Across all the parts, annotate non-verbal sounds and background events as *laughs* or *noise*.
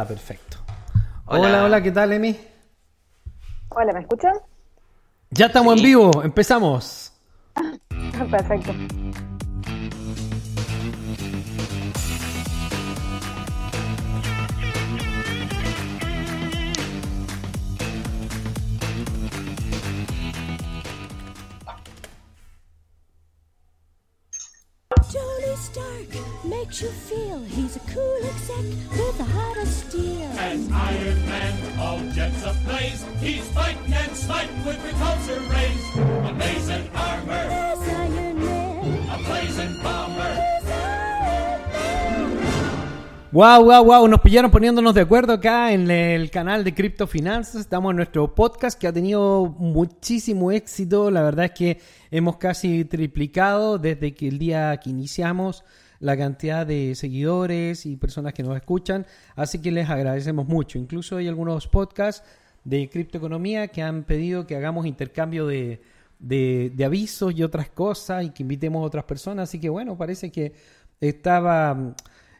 Ah, perfecto. Hola. hola, ¿qué tal, Emi? Hola, ¿me escuchan? Ya estamos en vivo, empezamos. *laughs* Perfecto. Makes you feel he's a cool exec with a heart of steel. As Iron Man, all jets ablaze, he's fighting and smiting with repulsor rays. Amazing armor, There's Iron Man. a blazing bomber. There's Iron Man. Wow, wow, wow, nos pillaron poniéndonos de acuerdo acá en el canal de Crypto Finanzas. Estamos en nuestro podcast que ha tenido muchísimo éxito. La verdad es que hemos casi triplicado desde que el día que iniciamos la cantidad de seguidores y personas que nos escuchan. Así que les agradecemos mucho. Incluso hay algunos podcasts de criptoeconomía que han pedido que hagamos intercambio de, de, de avisos y otras cosas y que invitemos a otras personas. Así que bueno, parece que estaba mm,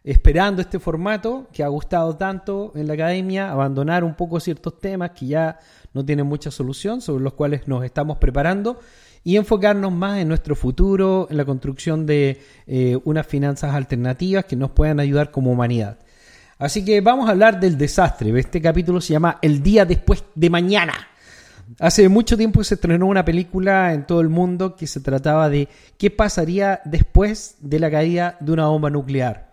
esperando este formato que ha gustado tanto en la academia, abandonar un poco ciertos temas que ya no tienen mucha solución, sobre los cuales nos estamos preparando y enfocarnos más en nuestro futuro, en la construcción de eh, unas finanzas alternativas que nos puedan ayudar como humanidad. Así que vamos a hablar del desastre. Este capítulo se llama El día después de mañana. Hace mucho tiempo se estrenó una película en todo el mundo que se trataba de qué pasaría después de la caída de una bomba nuclear.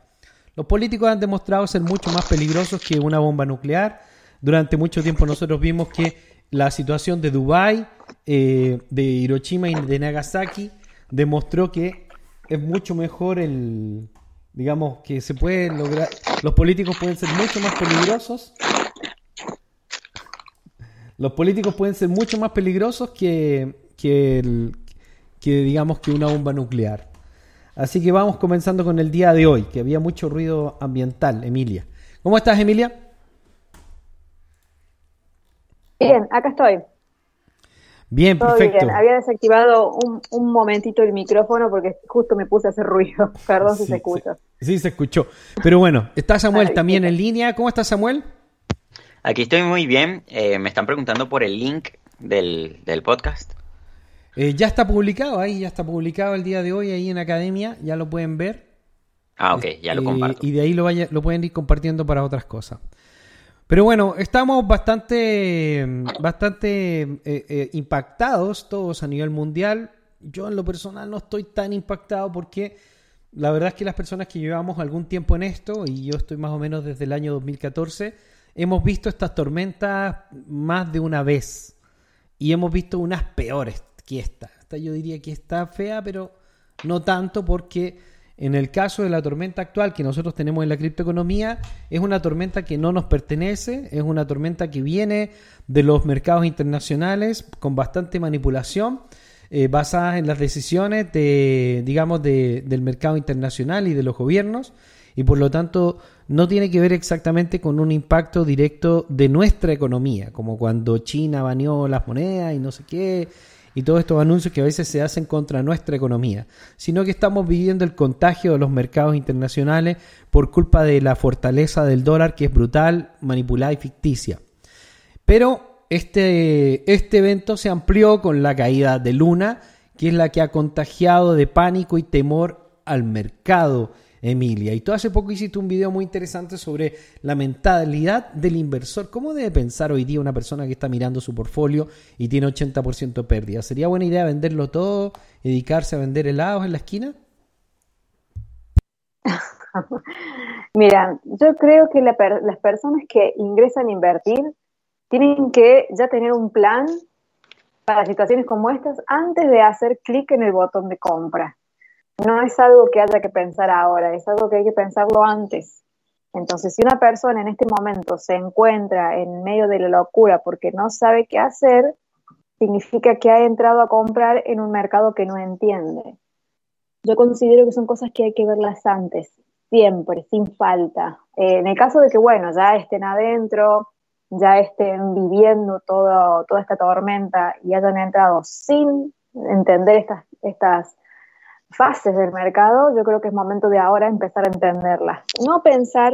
Los políticos han demostrado ser mucho más peligrosos que una bomba nuclear. Durante mucho tiempo nosotros vimos que la situación de Dubái, eh, de Hiroshima y de Nagasaki demostró que es mucho mejor el, digamos, que se puede lograr, los políticos pueden ser mucho más peligrosos. Los políticos pueden ser mucho más peligrosos que, que, el- que digamos que una bomba nuclear. Así que vamos comenzando con el día de hoy, que había mucho ruido ambiental, Emilia. ¿Cómo estás, Emilia? Bien, acá estoy. Bien, Todo perfecto. bien. Había desactivado un, un momentito el micrófono porque justo me puse a hacer ruido. *laughs* Perdón si se escucha. Sí, sí, se escuchó. Pero bueno, está Samuel Ay, también en línea. ¿Cómo estás, Samuel? Aquí estoy muy bien. Eh, me están preguntando por el link del, del podcast. Eh, ya está publicado ahí, ya está publicado el día de hoy ahí en Academia, ya lo pueden ver. Ah, ok, ya lo Eh, comparto. y de ahí lo, vaya- lo pueden ir compartiendo para otras cosas. Pero bueno, estamos bastante, bastante eh, eh, impactados todos a nivel mundial. Yo en lo personal no estoy tan impactado porque la verdad es que las personas que llevamos algún tiempo en esto, y yo estoy más o menos desde el año 2014, hemos visto estas tormentas más de una vez. Y hemos visto unas peores que esta. Esta yo diría que está fea, pero no tanto porque en el caso de la tormenta actual que nosotros tenemos en la criptoeconomía, es una tormenta que no nos pertenece, es una tormenta que viene de los mercados internacionales con bastante manipulación, eh, basadas en las decisiones de, digamos, de- del mercado internacional y de los gobiernos, y por lo tanto no tiene que ver exactamente con un impacto directo de nuestra economía, como cuando China baneó las monedas y no sé qué, y todos estos anuncios que a veces se hacen contra nuestra economía, sino que estamos viviendo el contagio de los mercados internacionales por culpa de la fortaleza del dólar que es brutal, manipulada y ficticia. Pero este, este evento se amplió con la caída de Luna, que es la que ha contagiado de pánico y temor al mercado, Emilia. Y tú hace poco hiciste un video muy interesante sobre la mentalidad del inversor. ¿Cómo debe pensar hoy día una persona que está mirando su portfolio y tiene 80% de pérdida? ¿Sería buena idea venderlo todo, dedicarse a vender helados en la esquina? *laughs* Mira, yo creo que la per- las personas que ingresan a invertir tienen que ya tener un plan para situaciones como estas antes de hacer clic en el botón de compra. No es algo que haya que pensar ahora, es algo que hay que pensarlo antes. Entonces, si una persona en este momento se encuentra en medio de la locura porque no sabe qué hacer, significa que ha entrado a comprar en un mercado que no entiende. Yo considero que son cosas que hay que verlas antes, siempre, sin falta. Eh, en el caso de que, bueno, ya estén adentro, ya estén viviendo toda esta tormenta y hayan entrado sin entender estas, estas fases del mercado, yo creo que es momento de ahora empezar a entenderlas. No pensar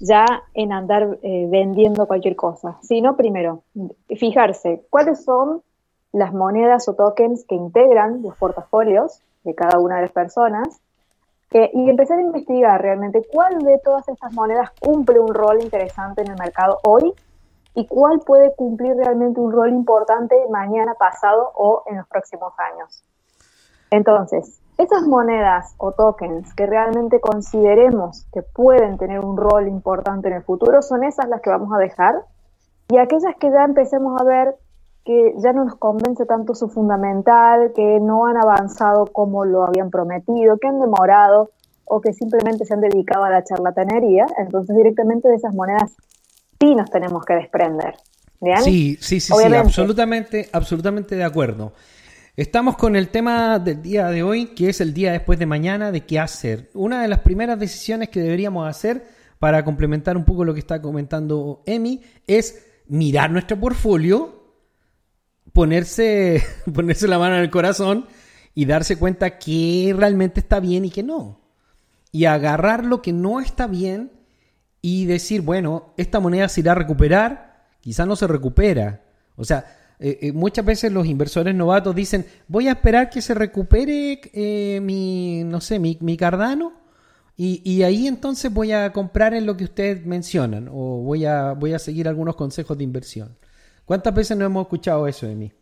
ya en andar eh, vendiendo cualquier cosa, sino primero fijarse cuáles son las monedas o tokens que integran los portafolios de cada una de las personas eh, y empezar a investigar realmente cuál de todas estas monedas cumple un rol interesante en el mercado hoy y cuál puede cumplir realmente un rol importante mañana, pasado o en los próximos años. Entonces, esas monedas o tokens que realmente consideremos que pueden tener un rol importante en el futuro son esas las que vamos a dejar y aquellas que ya empecemos a ver que ya no nos convence tanto su fundamental, que no han avanzado como lo habían prometido, que han demorado o que simplemente se han dedicado a la charlatanería, entonces directamente de esas monedas sí nos tenemos que desprender. ¿Bien? Sí, sí, sí, sí, absolutamente, absolutamente de acuerdo. Estamos con el tema del día de hoy, que es el día después de mañana, de qué hacer. Una de las primeras decisiones que deberíamos hacer para complementar un poco lo que está comentando Emi es mirar nuestro portfolio, ponerse, *laughs* ponerse la mano en el corazón y darse cuenta que realmente está bien y que no. Y agarrar lo que no está bien y decir, bueno, esta moneda se irá a recuperar, quizá no se recupera. O sea, eh, eh, muchas veces los inversores novatos dicen, voy a esperar que se recupere eh, mi, no sé, mi, mi Cardano y, y, ahí entonces voy a comprar en lo que ustedes mencionan o voy a, voy a seguir algunos consejos de inversión. ¿Cuántas veces no hemos escuchado eso de mí?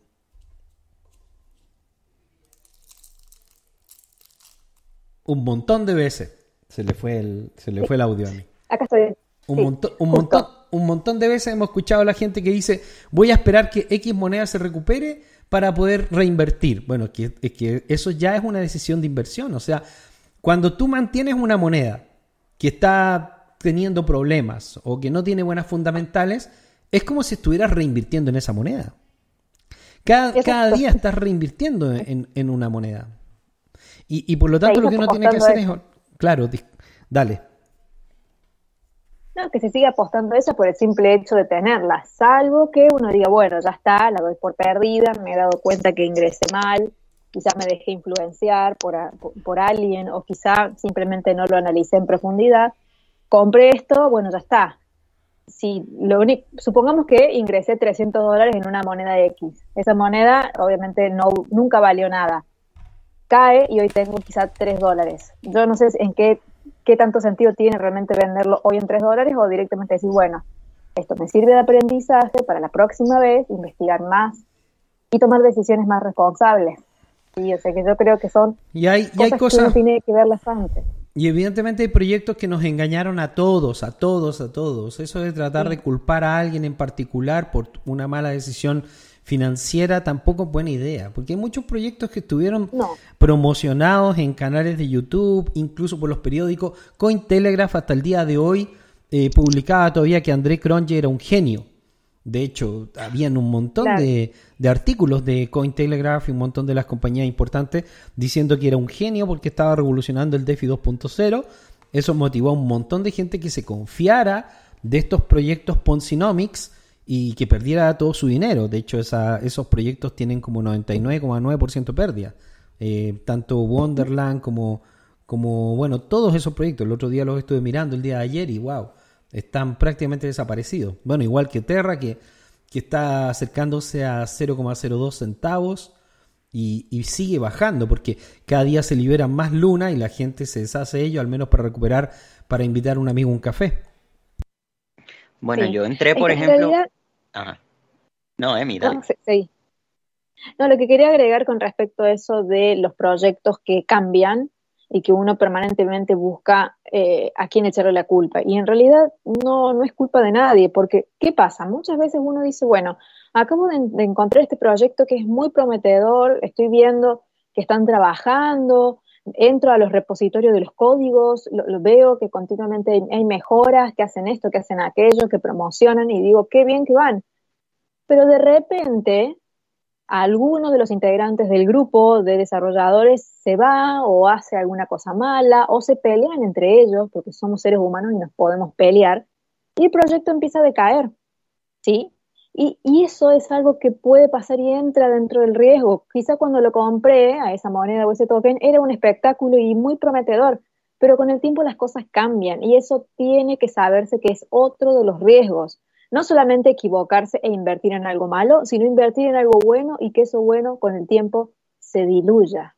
Un montón de veces se le fue el, se le fue el audio a mí. Acá estoy. Un, montón, un, montón, un montón de veces hemos escuchado a la gente que dice, voy a esperar que X moneda se recupere para poder reinvertir. Bueno, que, es que eso ya es una decisión de inversión. O sea, cuando tú mantienes una moneda que está teniendo problemas o que no tiene buenas fundamentales, es como si estuvieras reinvirtiendo en esa moneda. Cada, cada día estás reinvirtiendo en, en una moneda. Y, y, por lo tanto lo que uno tiene que hacer es... Claro, dale. No, que se siga apostando eso por el simple hecho de tenerla, salvo que uno diga, bueno, ya está, la doy por perdida, me he dado cuenta que ingresé mal, quizá me dejé influenciar por, por, alguien o quizá simplemente no lo analicé en profundidad, compré esto, bueno, ya está. Si lo supongamos que ingresé 300 dólares en una moneda X, esa moneda obviamente no, nunca valió nada, cae y hoy tengo quizá 3 dólares. Yo no sé en qué qué tanto sentido tiene realmente venderlo hoy en 3 dólares o directamente decir, bueno, esto me sirve de aprendizaje para la próxima vez, investigar más y tomar decisiones más responsables. Y o sea que yo creo que son y hay, y hay cosas que uno tiene que verlas antes. Y evidentemente hay proyectos que nos engañaron a todos, a todos, a todos. Eso de tratar de culpar a alguien en particular por una mala decisión financiera tampoco es buena idea, porque hay muchos proyectos que estuvieron promocionados en canales de YouTube, incluso por los periódicos. Cointelegraph hasta el día de hoy eh, publicaba todavía que André Cronje era un genio. De hecho, habían un montón de, de, artículos de Cointelegraph y un montón de las compañías importantes diciendo que era un genio porque estaba revolucionando el DeFi 2.0. Eso motivó a un montón de gente que se confiara de estos proyectos Ponzinomics y que perdiera todo su dinero. De hecho, esos proyectos tienen como 99,9% pérdida. Eh, tanto Wonderland como, como, bueno, todos esos proyectos. El otro día los estuve mirando el día de ayer y wow, están prácticamente desaparecidos. Bueno, igual que Terra, que, que está acercándose a 0,02 centavos. Y, y, sigue bajando porque cada día se liberan más luna y la gente se deshace de ello, al menos para recuperar, para invitar a un amigo a un café. Bueno, yo entré, por ejemplo. No, Emi, dale. No, sí. no, lo que quería agregar con respecto a eso de los proyectos que cambian y que uno permanentemente busca eh, a quién echarle la culpa. Y en realidad no, no es culpa de nadie, porque ¿qué pasa? Muchas veces uno dice, bueno, acabo de, de encontrar este proyecto que es muy prometedor, estoy viendo que están trabajando, entro a los repositorios de los códigos, lo, veo que continuamente hay, mejoras, que hacen esto, que hacen aquello, que promocionan y digo, qué bien que van. Pero de repente, alguno de los integrantes del grupo de desarrolladores se va o hace alguna cosa mala o se pelean entre ellos, porque somos seres humanos y nos podemos pelear, y el proyecto empieza a decaer. ¿Sí? Y, eso es algo que puede pasar y entra dentro del riesgo. Quizá cuando lo compré a esa moneda o ese token era un espectáculo y muy prometedor, pero con el tiempo las cosas cambian y eso tiene que saberse que es otro de los riesgos. No solamente equivocarse e invertir en algo malo, sino invertir en algo bueno y que eso bueno con el tiempo se diluya.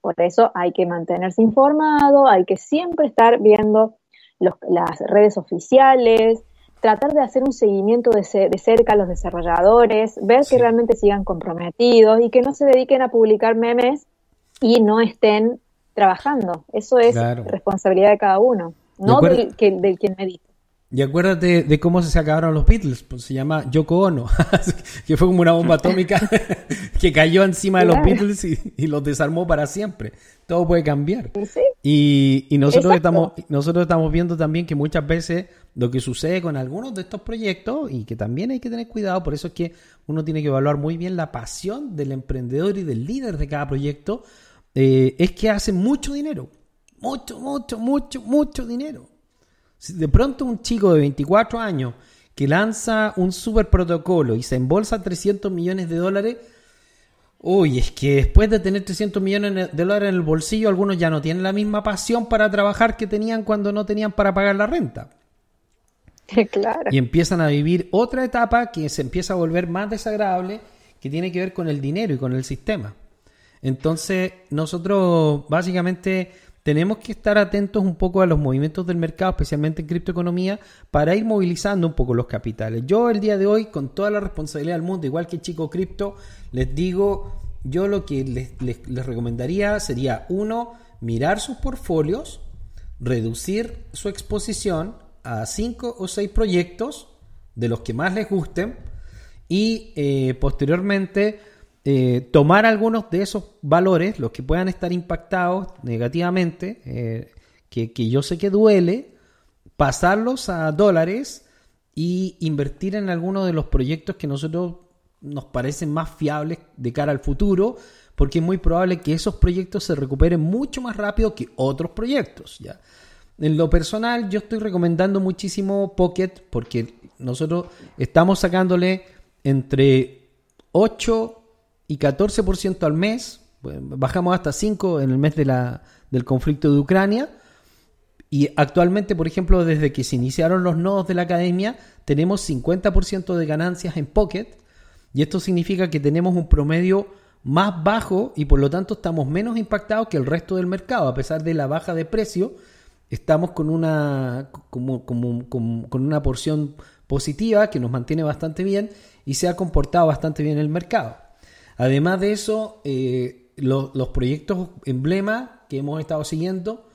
Por eso hay que mantenerse informado, hay que siempre estar viendo las redes oficiales, tratar de hacer un seguimiento de, cerca a los desarrolladores, ver que realmente sigan comprometidos y que no se dediquen a publicar memes y no estén trabajando. Eso es responsabilidad de cada uno, no del, que, del quien medita. Y acuérdate de cómo se acabaron los Beatles, pues se llama Yoko Ono, *laughs* que fue como una bomba atómica *laughs* que cayó encima de los Beatles y, los desarmó para siempre. Todo puede cambiar. Y, nosotros estamos, nosotros estamos viendo también que muchas veces lo que sucede con algunos de estos proyectos, y que también hay que tener cuidado, por eso es que uno tiene que evaluar muy bien la pasión del emprendedor y del líder de cada proyecto, eh, es que hacen mucho dinero. Mucho, mucho, mucho, mucho dinero de pronto un chico de 24 años que lanza un super protocolo y se embolsa 300 millones de dólares, uy, es que después de tener 300 millones de dólares en el bolsillo, algunos ya no tienen la misma pasión para trabajar que tenían cuando no tenían para pagar la renta. *laughs* Claro. Y empiezan a vivir otra etapa que se empieza a volver más desagradable, que tiene que ver con el dinero y con el sistema. Entonces, nosotros básicamente tenemos que estar atentos un poco a los movimientos del mercado, especialmente en criptoeconomía, para ir movilizando un poco los capitales. Yo el día de hoy, con toda la responsabilidad del mundo, igual que Chico Cripto, les digo, yo lo que les, recomendaría sería, uno, mirar sus portfolios, reducir su exposición a cinco o seis proyectos de los que más les gusten y eh, posteriormente eh, tomar algunos de esos valores, los que puedan estar impactados negativamente, eh, que, yo sé que duele, pasarlos a dólares y invertir en algunos de los proyectos que nosotros nos parecen más fiables de cara al futuro, porque es muy probable que esos proyectos se recuperen mucho más rápido que otros proyectos. ¿ya? En lo personal, yo estoy recomendando muchísimo Pocket porque nosotros estamos sacándole entre 8 y 14% al mes, bajamos hasta 5 en el mes de la, del conflicto de Ucrania. Y actualmente, por ejemplo, desde que se iniciaron los nodos de la academia, tenemos 50% de ganancias en Pocket. Y esto significa que tenemos un promedio más bajo y por lo tanto estamos menos impactados que el resto del mercado. A pesar de la baja de precio, estamos con una, como, con una porción positiva que nos mantiene bastante bien y se ha comportado bastante bien el mercado. Además de eso, eh, los proyectos emblema que hemos estado siguiendo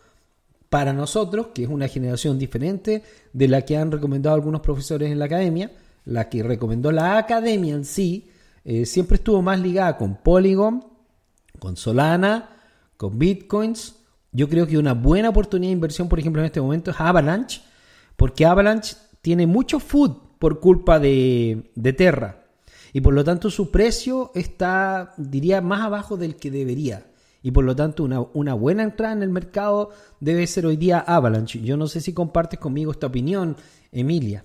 para nosotros, que es una generación diferente de la que han recomendado algunos profesores en la academia, la que recomendó la academia en sí, eh, siempre estuvo más ligada con Polygon, con Solana, con Bitcoins. Yo creo que una buena oportunidad de inversión, por ejemplo, en este momento es Avalanche, porque Avalanche tiene mucho food por culpa de, de Terra y por lo tanto su precio está, diría, más abajo del que debería. Y por lo tanto una, una buena entrada en el mercado debe ser hoy día Avalanche. Yo no sé si compartes conmigo esta opinión, Emilia.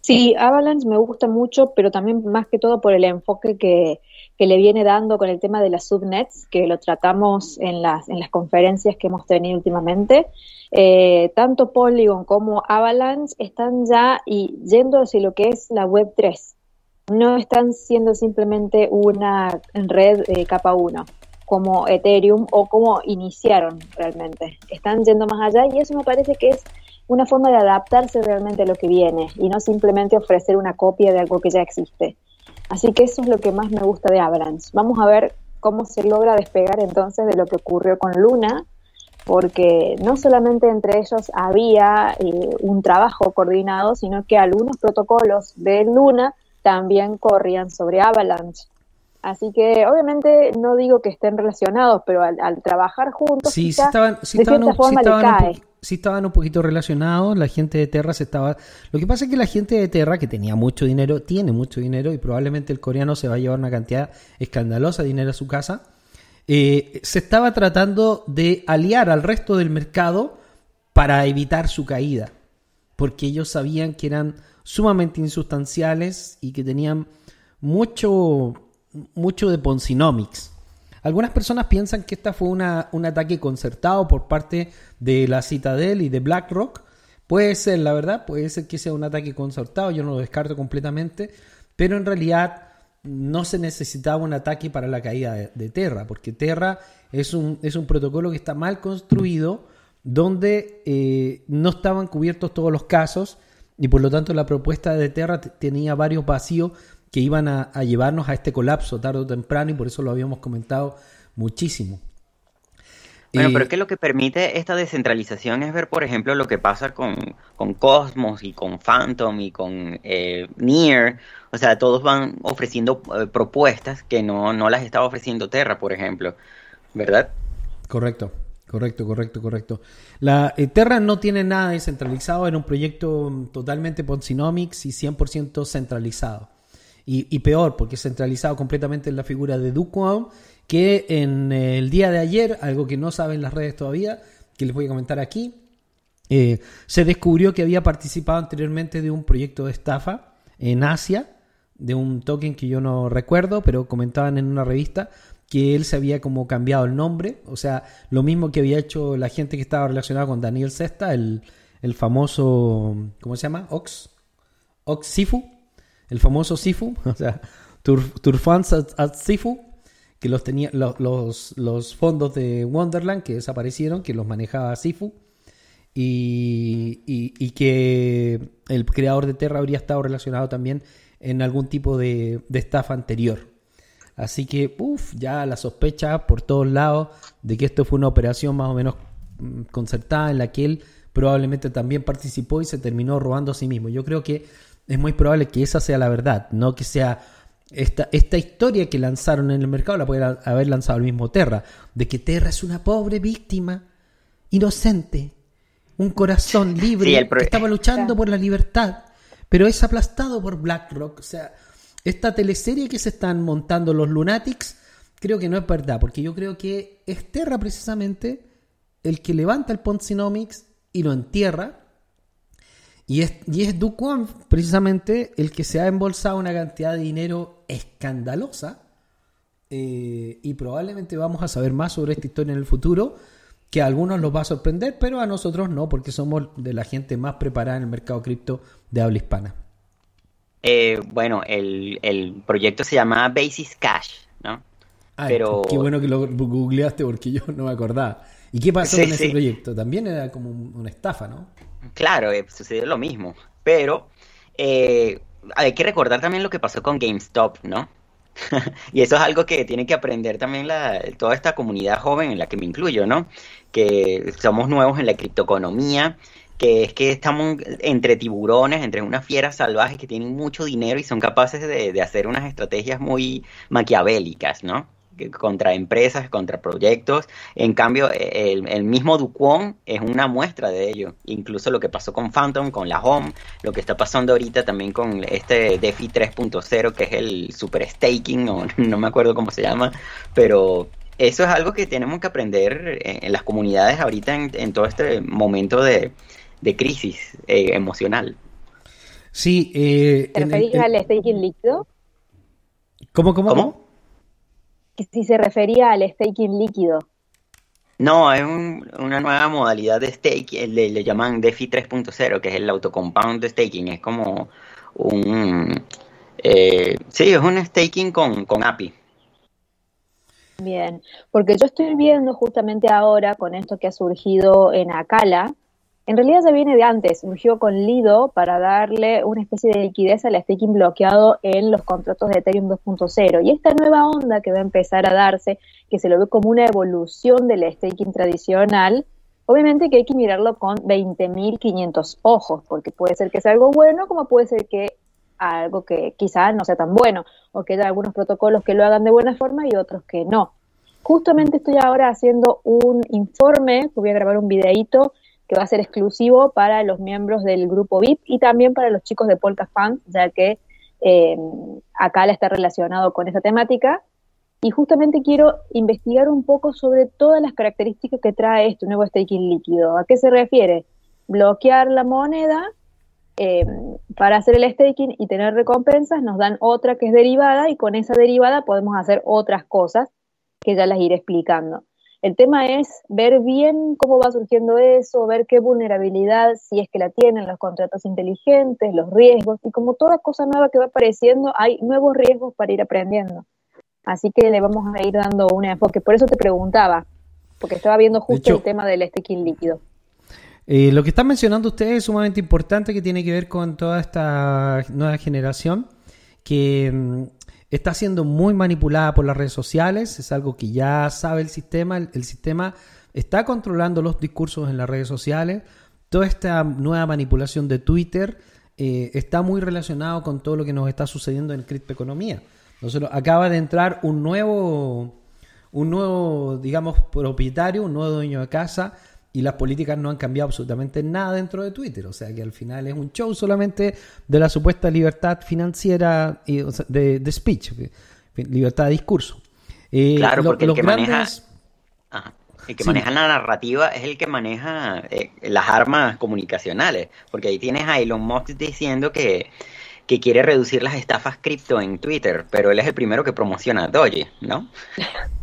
Sí, Avalanche me gusta mucho, pero también más que todo por el enfoque que, que, le viene dando con el tema de las subnets, que lo tratamos en las, en las conferencias que hemos tenido últimamente. Eh, tanto Polygon como Avalanche están ya y yendo hacia lo que es la Web 3. No están siendo simplemente una red eh, capa 1 como Ethereum o como iniciaron realmente. Están yendo más allá y eso me parece que es una forma de adaptarse realmente a lo que viene y no simplemente ofrecer una copia de algo que ya existe. Así que eso es lo que más me gusta de Avalanche. Vamos a ver cómo se logra despegar entonces de lo que ocurrió con Luna porque no solamente entre ellos había eh, un trabajo coordinado, sino que algunos protocolos de Luna también corrían sobre Avalanche. Así que obviamente no digo que estén relacionados, pero al, trabajar juntos, sí, estaban, sí estaban, un, sí estaban un poquito relacionados. La gente de Terra se estaba. Lo que pasa es que la gente de Terra, que tenía mucho dinero, tiene mucho dinero y probablemente el coreano se va a llevar una cantidad escandalosa de dinero a su casa eh, se estaba tratando de aliar al resto del mercado para evitar su caída, porque ellos sabían que eran sumamente insustanciales y que tenían mucho, mucho de Ponzinomics. Algunas personas piensan que esta fue una, un ataque concertado por parte de la Citadel y de BlackRock. Puede ser, la verdad, puede ser que sea un ataque concertado, yo no lo descarto completamente, pero en realidad no se necesitaba un ataque para la caída de, Terra, porque Terra es un, es un protocolo que está mal construido, donde eh, no estaban cubiertos todos los casos y por lo tanto la propuesta de Terra tenía varios vacíos que iban a, a llevarnos a este colapso tarde o temprano y por eso lo habíamos comentado muchísimo. Bueno, pero es que lo que permite esta descentralización es ver, por ejemplo, lo que pasa con, con Cosmos y con Phantom y con eh, Nier. O sea, todos van ofreciendo eh, propuestas que no, no las estaba ofreciendo Terra, por ejemplo. ¿Verdad? Correcto, correcto, correcto, correcto. La eh, Terra no tiene nada descentralizado, era un proyecto totalmente Ponzinomics y 100% centralizado. Y, y peor, porque centralizado completamente en la figura de Duquan, que en eh, el día de ayer, algo que no saben las redes todavía, que les voy a comentar aquí, eh, se descubrió que había participado anteriormente de un proyecto de estafa en Asia, de un token que yo no recuerdo, pero comentaban en una revista que él se había como cambiado el nombre, o sea, lo mismo que había hecho la gente que estaba relacionada con Daniel Cesta, el, el famoso, ¿cómo se llama? Ox, Ox Sifu, el famoso Sifu, *laughs* o sea, Tur- Turfans at, Sifu, que los tenía lo- los, los fondos de Wonderland que desaparecieron, que los manejaba Sifu, y, y- y que el creador de Terra habría estado relacionado también en algún tipo de, de estafa anterior. Así que, uff, ya la sospecha por todos lados de que esto fue una operación más o menos mm, concertada en la que él probablemente también participó y se terminó robando a sí mismo. Yo creo que es muy probable que esa sea la verdad, no que sea esta, esta historia que lanzaron en el mercado, la puede haber lanzado el mismo Terra, de que Terra es una pobre víctima, inocente, un corazón libre Sí, que estaba luchando por la libertad, pero es aplastado por BlackRock. O sea, esta teleserie que se están montando los Lunatics, creo que no es verdad, porque yo creo que es Terra precisamente el que levanta el Ponzinomics y lo entierra. Y es, y es Duquan precisamente el que se ha embolsado una cantidad de dinero escandalosa. eh, y probablemente vamos a saber más sobre esta historia en el futuro, que a algunos los va a sorprender, pero a nosotros no, porque somos de la gente más preparada en el mercado cripto de habla hispana. Eh, bueno, el, el proyecto se llama Basis Cash, ¿no? Ay, Pero- Qué bueno que lo googleaste porque yo no me acordaba. ¿Y qué pasó Sí, con ese sí. proyecto? También era como un- una estafa, ¿no? Claro, eh, sucedió lo mismo. Pero eh, hay que recordar también lo que pasó con GameStop, ¿no? *laughs* Y eso es algo que tiene que aprender también la, toda esta comunidad joven en la que me incluyo, ¿no? Que somos nuevos en la criptoeconomía, que es que estamos entre tiburones, entre unas fieras salvajes que tienen mucho dinero y son capaces de, de hacer unas estrategias muy maquiavélicas, ¿no? Contra empresas, contra proyectos. En cambio, eh, el, el mismo Duquon es una muestra de ello. Incluso lo que pasó con Phantom, con la Home, lo que está pasando ahorita también con este DeFi 3.0, que es el super staking, o *laughs* no me acuerdo cómo se llama, pero eso es algo que tenemos que aprender en, en las comunidades ahorita en, en todo este momento de, de crisis eh, emocional. Sí, eh, ¿Te en- al staking líquido? ¿Cómo, cómo, ¿Cómo? Que si se refería al staking líquido. No, es un- una nueva modalidad de le, le llaman DeFi 3.0, que es el autocompound staking, es como un... eh, sí, es un staking con, con API. Bien, porque yo estoy viendo justamente ahora con esto que ha surgido en Acala, en realidad ya viene de antes, surgió con Lido para darle una especie de liquidez al staking bloqueado en los contratos de Ethereum 2.0. Y esta nueva onda que va a empezar a darse, que se lo ve como una evolución del staking tradicional, obviamente que hay que mirarlo con 20.500 ojos, porque puede ser que sea algo bueno, como puede ser que algo que quizá no sea tan bueno, o que haya algunos protocolos que lo hagan de buena forma y otros que no. Justamente estoy ahora haciendo un informe, voy a grabar un videíto que va a ser exclusivo para los miembros del grupo VIP y también para los chicos de Polka Fans, ya que eh, acá la está relacionado con esa temática. Y justamente quiero investigar un poco sobre todas las características que trae este nuevo staking líquido. ¿A qué se refiere? Bloquear la moneda eh, para hacer el staking y tener recompensas, nos dan otra que es derivada y con esa derivada podemos hacer otras cosas que ya las iré explicando. El tema es ver bien cómo va surgiendo eso, ver qué vulnerabilidad, si es que la tienen los contratos inteligentes, los riesgos, y como toda cosa nueva que va apareciendo, hay nuevos riesgos para ir aprendiendo. Así que le vamos a ir dando un enfoque. Por eso te preguntaba, porque estaba viendo justo hecho- el tema del staking líquido. Eh, lo que están mencionando ustedes es sumamente importante que tiene que ver con toda esta nueva generación que mm, está siendo muy manipulada por las redes sociales, es algo que ya sabe el sistema, el, sistema está controlando los discursos en las redes sociales, toda esta nueva manipulación de Twitter eh, está muy relacionado con todo lo que nos está sucediendo en criptoeconomía. Nosotros acaba de entrar un nuevo un nuevo, digamos, propietario, un nuevo dueño de casa y las políticas no han cambiado absolutamente nada dentro de Twitter. O sea que al final es un show solamente de la supuesta libertad financiera y, o sea, de, de speech, libertad de discurso. Eh, Claro, lo- porque el que grandes- maneja- Ajá. El que Sí. maneja la narrativa es el que maneja eh, las armas comunicacionales, porque ahí tienes a Elon Musk diciendo que, que quiere reducir las estafas cripto en Twitter, pero él es el primero que promociona Doge, ¿no? *laughs*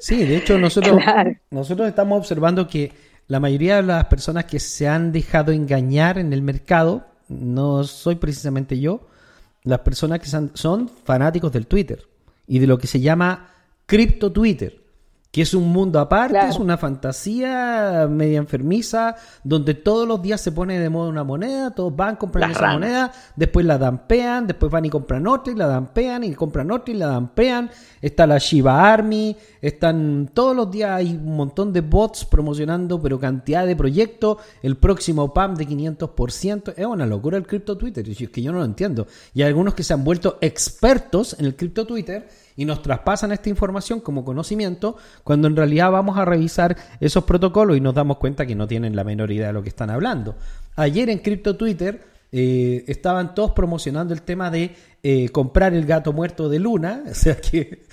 Sí, de hecho nosotros, *laughs* Claro. nosotros estamos observando que la mayoría de las personas que se han dejado engañar en el mercado, no soy precisamente yo, las personas que son, son fanáticos del Twitter y de lo que se llama cripto Twitter, que es un mundo aparte, Claro. es una fantasía media enfermiza, donde todos los días se pone de moda una moneda, todos van, compran Las esa ranas. moneda, después la dampean, después van y compran otra y la dampean y compran otra y la dampean. Está la Shiba Army, están todos los días hay un montón de bots promocionando, pero cantidad de proyectos. El próximo PAM de 500%. Es una locura el cripto Twitter, y es que yo no lo entiendo. Y hay algunos que se han vuelto expertos en el cripto Twitter y nos traspasan esta información como conocimiento cuando en realidad vamos a revisar esos protocolos y nos damos cuenta que no tienen la menor idea de lo que están hablando. Ayer en Crypto Twitter eh, estaban todos promocionando el tema de eh, comprar el gato muerto de Luna, *laughs* o sea que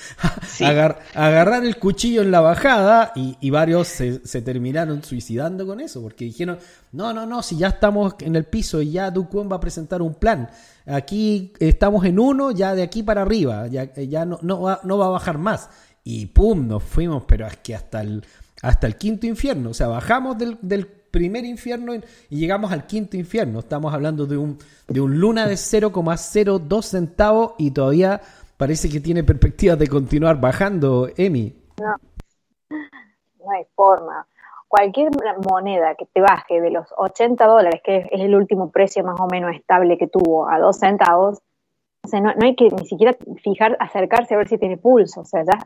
Sí. agar- agarrar el cuchillo en la bajada y, y varios se, se terminaron suicidando con eso, porque dijeron, no, no, no, si ya estamos en el piso y ya Duquan va a presentar un plan, aquí estamos en uno, ya de aquí para arriba, ya, ya no, no, va, no va a bajar más. Y pum, nos fuimos, pero es que hasta el, hasta el quinto infierno, o sea, bajamos del, del primer infierno y llegamos al quinto infierno. Estamos hablando de un, de un luna de 0,02 centavos y todavía parece que tiene perspectivas de continuar bajando, Emi. No hay forma. Cualquier moneda que te baje de los 80 dólares, que es el último precio más o menos estable que tuvo, a 2 centavos, o sea, no, no hay que ni siquiera fijar, acercarse a ver si tiene pulso, o sea, ya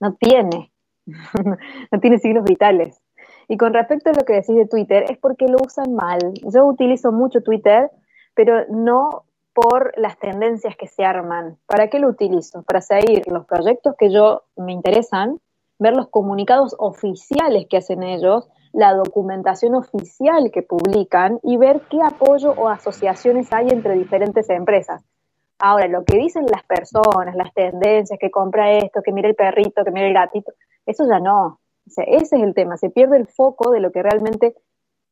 no tiene, *laughs* no tiene signos vitales. Y con respecto a lo que decís de Twitter, es porque lo usan mal. Yo utilizo mucho Twitter, pero no por las tendencias que se arman. ¿Para qué lo utilizo? Para seguir los proyectos que yo me interesan, ver los comunicados oficiales que hacen ellos, la documentación oficial que publican y ver qué apoyo o asociaciones hay entre diferentes empresas. Ahora, lo que dicen las personas, las tendencias, que compra esto, que mira el perrito, que mira el gatito, eso ya no. Ese es el tema, se pierde el foco de lo que realmente,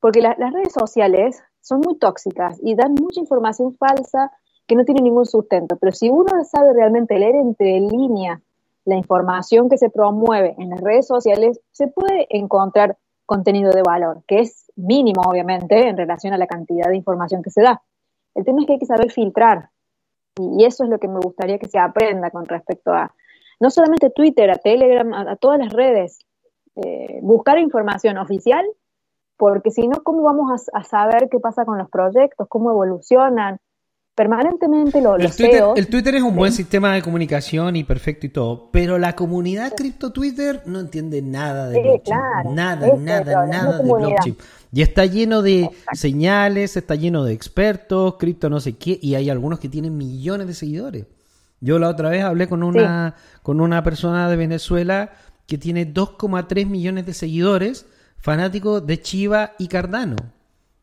porque la- las redes sociales son muy tóxicas y dan mucha información falsa que no tiene ningún sustento, pero si uno sabe realmente leer entre líneas la información que se promueve en las redes sociales, se puede encontrar contenido de valor, que es mínimo, obviamente, en relación a la cantidad de información que se da. El tema es que hay que saber filtrar, y eso es lo que me gustaría que se aprenda con respecto a, no solamente Twitter, a Telegram, a todas las redes, eh, buscar información oficial, porque si no, ¿cómo vamos a, a saber qué pasa con los proyectos, cómo evolucionan? Permanentemente lo- El los Twitter, CEOs el Twitter es un buen sistema de comunicación y perfecto y todo, pero la comunidad cripto Twitter no entiende nada de Sí, blockchain. claro. Nada, nada, nada de blockchain. Y está lleno de señales, está lleno de expertos, cripto no sé qué, y hay algunos que tienen millones de seguidores. Yo la otra vez hablé con una, con una persona de Venezuela que tiene 2,3 millones de seguidores, fanático de Chiva y Cardano.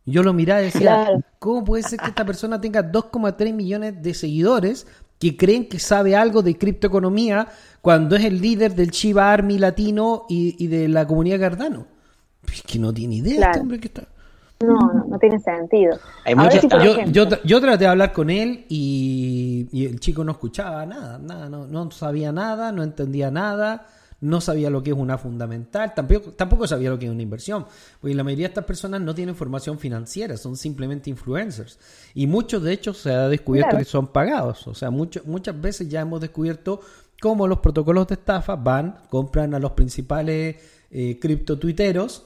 Yo lo miraba y decía, Claro. ¿cómo puede ser que esta persona tenga 2,3 millones de seguidores que creen que sabe algo de criptoeconomía cuando es el líder del Chiva Army latino y, y de la comunidad Cardano? Es que no tiene idea Claro. este hombre que está. no, no, no tiene sentido. Hay Yo, yo, yo traté de hablar con él y, y el chico no escuchaba nada, nada, no, no sabía nada, no entendía nada, no sabía lo que es una fundamental, tampoco, tampoco sabía lo que es una inversión, porque la mayoría de estas personas no tienen formación financiera, son simplemente influencers. Y muchos de hecho se ha descubierto Claro. que son pagados, o sea, mucho- muchas veces ya hemos descubierto cómo los protocolos de estafa van, compran a los principales eh, criptotuiteros,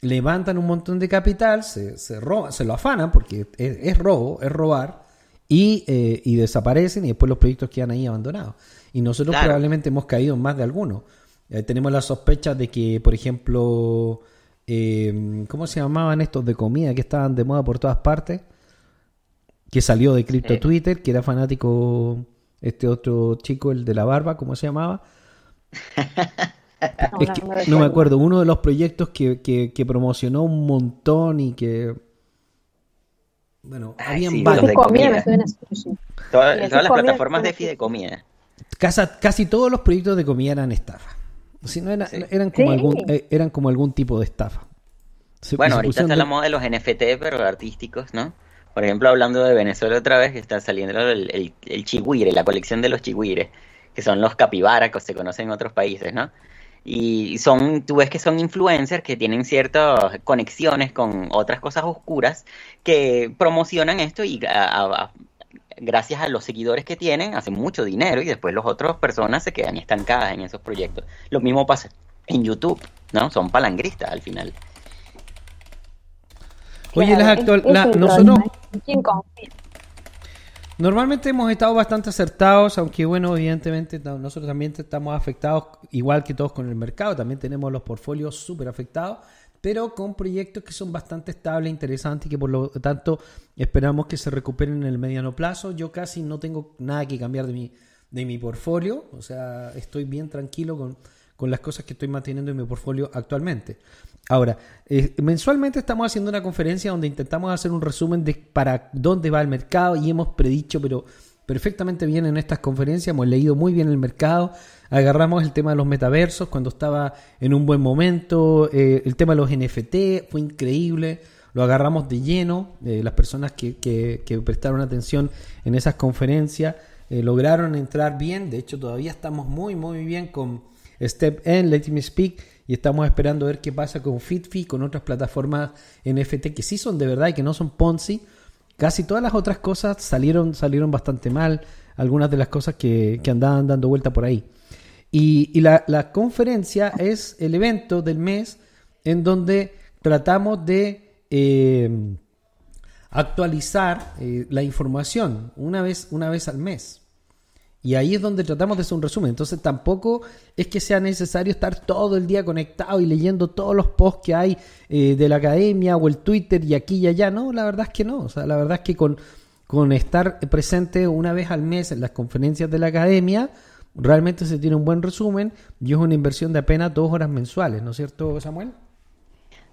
levantan un montón de capital, se, se, roban, se lo afanan porque es, es robo, es robar, y, eh, y desaparecen y después los proyectos quedan ahí abandonados. Y nosotros Claro. probablemente hemos caído en más de algunos. Eh, tenemos la sospecha de que, por ejemplo, eh, ¿cómo se llamaban estos de comida que estaban de moda por todas partes? Que salió de Crypto. Twitter, que era fanático este otro chico, el de la barba, ¿cómo se llamaba? No, *laughs* Es que me acuerdo, uno de los proyectos que, que, que promocionó un montón y que... Bueno, Ay, habían sí, varios. Todas, todas las comida, plataformas de suena fi de comida. Casi, casi todos los proyectos de comida eran estafa. Si no era- Sí. eran, como Sí. algún, eh, eran como algún tipo de estafa. Se- Bueno, se ahorita está de- la moda de los NFT, pero artísticos, ¿no? Por ejemplo, hablando de Venezuela otra vez, que está saliendo el, el, el chigüire, la colección de los chigüires, que son los capibaras que se conocen en otros países, ¿no? Y son, tú ves que son influencers que tienen ciertas conexiones con otras cosas oscuras que promocionan esto y a- a- a- gracias a los seguidores que tienen hacen mucho dinero y después las otras personas se quedan estancadas en esos proyectos. Lo mismo pasa en YouTube, ¿no? Son palangristas al final. Oye, Claro, las actual, la- nosotros problema, ¿en ¿Quién confía? normalmente hemos estado bastante acertados, aunque bueno, evidentemente nosotros también estamos afectados, igual que todos con el mercado, también tenemos los portfolios súper afectados, pero con proyectos que son bastante estables, interesantes y que por lo tanto esperamos que se recuperen en el mediano plazo. Yo casi no tengo nada que cambiar de mi, de mi portfolio, o sea, estoy bien tranquilo con, con las cosas que estoy manteniendo en mi portfolio actualmente. Ahora, eh, mensualmente estamos haciendo una conferencia donde intentamos hacer un resumen de para dónde va el mercado y hemos predicho, pero perfectamente bien en estas conferencias, hemos leído muy bien el mercado, agarramos el tema de los metaversos cuando estaba en un buen momento, eh, el tema de los NFT fue increíble, lo agarramos de lleno, eh, las personas que, que- que prestaron atención en esas conferencias eh, lograron entrar bien, de hecho todavía estamos muy muy bien con Step N, Let Me Speak y estamos esperando ver qué pasa con FitFi, con otras plataformas NFT que sí son de verdad y que no son Ponzi. Casi todas las otras cosas salieron, salieron bastante mal, algunas de las cosas que, que andaban dando vuelta por ahí. Y, y la, la conferencia es el evento del mes en donde tratamos de eh, actualizar eh, la información una vez, una vez al mes. Y ahí es donde tratamos de hacer un resumen. Entonces tampoco es que sea necesario estar todo el día conectado y leyendo todos los posts que hay eh, de la academia o el Twitter y aquí y allá. No, la verdad es que no. O sea, la verdad es que con, con estar presente una vez al mes en las conferencias de la academia, realmente se tiene un buen resumen y es una inversión de apenas dos horas mensuales, ¿no es cierto, Samuel?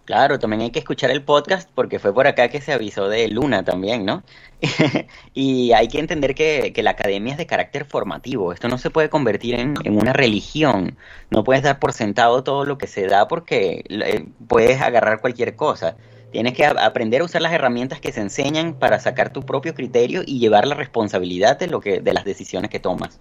Claro, también hay que escuchar el podcast porque fue por acá que se avisó de Luna también, ¿no? *laughs* y hay que entender que, que la academia es de carácter formativo. Esto no se puede convertir en, en una religión. No puedes dar por sentado todo lo que se da porque eh, puedes agarrar cualquier cosa. Tienes que aprender a usar las herramientas que se enseñan para sacar tu propio criterio y llevar la responsabilidad de lo que, de las decisiones que tomas.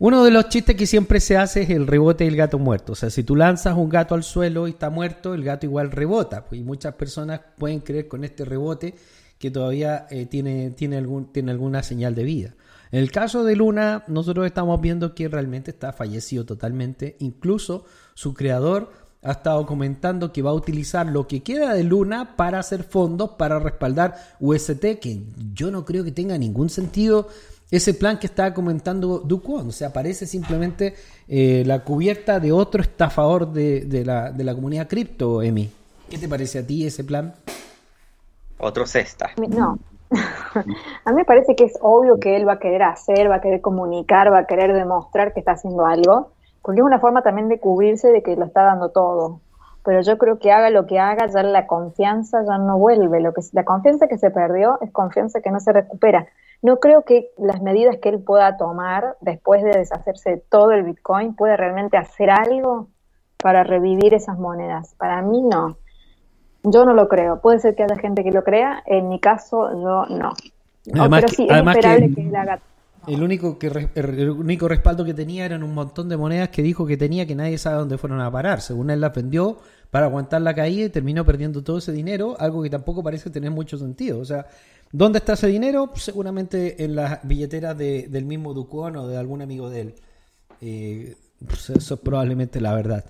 Uno de los chistes que siempre se hace es el rebote del gato muerto. O sea, si tú lanzas un gato al suelo y está muerto, el gato igual rebota. Y muchas personas pueden creer con este rebote que todavía eh, tiene, tiene, algún, tiene alguna señal de vida. En el caso de Luna, nosotros estamos viendo que realmente está fallecido totalmente. Incluso su creador ha estado comentando que va a utilizar lo que queda de Luna para hacer fondos para respaldar UST, que yo no creo que tenga ningún sentido ese plan que estaba comentando Duquon. O sea, parece simplemente eh, la cubierta de otro estafador de, de la, de la comunidad cripto, Emi. ¿Qué te parece a ti ese plan? Otro cesta. No. *laughs* A mí me parece que es obvio que él va a querer hacer, va a querer comunicar, va a querer demostrar que está haciendo algo, porque es una forma también de cubrirse de que lo está dando todo. Pero yo creo que haga lo que haga, ya la confianza ya no vuelve. Lo que, la confianza que se perdió es confianza que no se recupera. No creo que las medidas que él pueda tomar después de deshacerse de todo el Bitcoin pueda realmente hacer algo para revivir esas monedas. Para mí no. Yo no lo creo. Puede ser que haya gente que lo crea. En mi caso, yo no. No, Además pero que- sí, es que- esperable que, él haga. El único, que, re- el único respaldo que tenía eran un montón de monedas que dijo que tenía que nadie sabe dónde fueron a parar. Según él las vendió para aguantar la caída y terminó perdiendo todo ese dinero, algo que tampoco parece tener mucho sentido. O sea, ¿dónde está ese dinero? Seguramente en las billeteras de- del mismo Ducón o de algún amigo de él. Eh, eso es probablemente la verdad.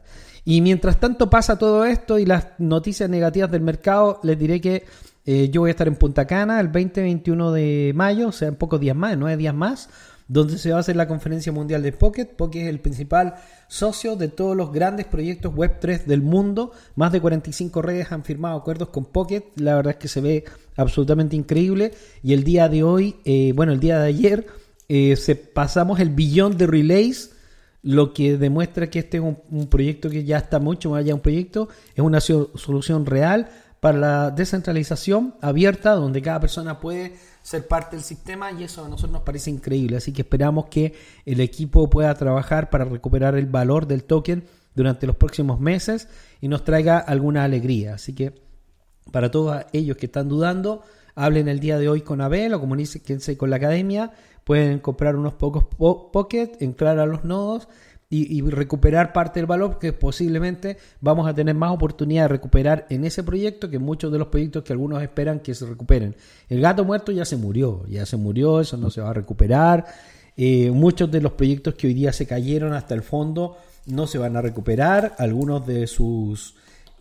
Y mientras tanto pasa todo esto y las noticias negativas del mercado, les diré que eh, yo voy a estar en Punta Cana el 20-21 de mayo, o sea, en pocos días más, en nueve días más, donde se va a hacer la conferencia mundial de Pocket. Pocket es el principal socio de todos los grandes proyectos Web3 del mundo. Más de 45 redes han firmado acuerdos con Pocket. La verdad es que se ve absolutamente increíble. Y el día de hoy, eh, bueno, el día de ayer, eh, se pasamos el billón de relays lo que demuestra que este es un, un proyecto que ya está mucho más allá de un proyecto, es una so- solución real para la descentralización abierta, donde cada persona puede ser parte del sistema y eso a nosotros nos parece increíble. Así que esperamos que el equipo pueda trabajar para recuperar el valor del token durante los próximos meses y nos traiga alguna alegría. Así que para todos ellos que están dudando, hablen el día de hoy con Abel o comuníquense con la academia. Pueden comprar unos pocos po- Pocket, entrar a los nodos y, recuperar parte del valor que posiblemente vamos a tener más oportunidad de recuperar en ese proyecto que muchos de los proyectos que algunos esperan que se recuperen. El gato muerto ya se murió, ya se murió, eso no se va a recuperar. Eh, muchos de los proyectos que hoy día se cayeron hasta el fondo no se van a recuperar. Algunos de sus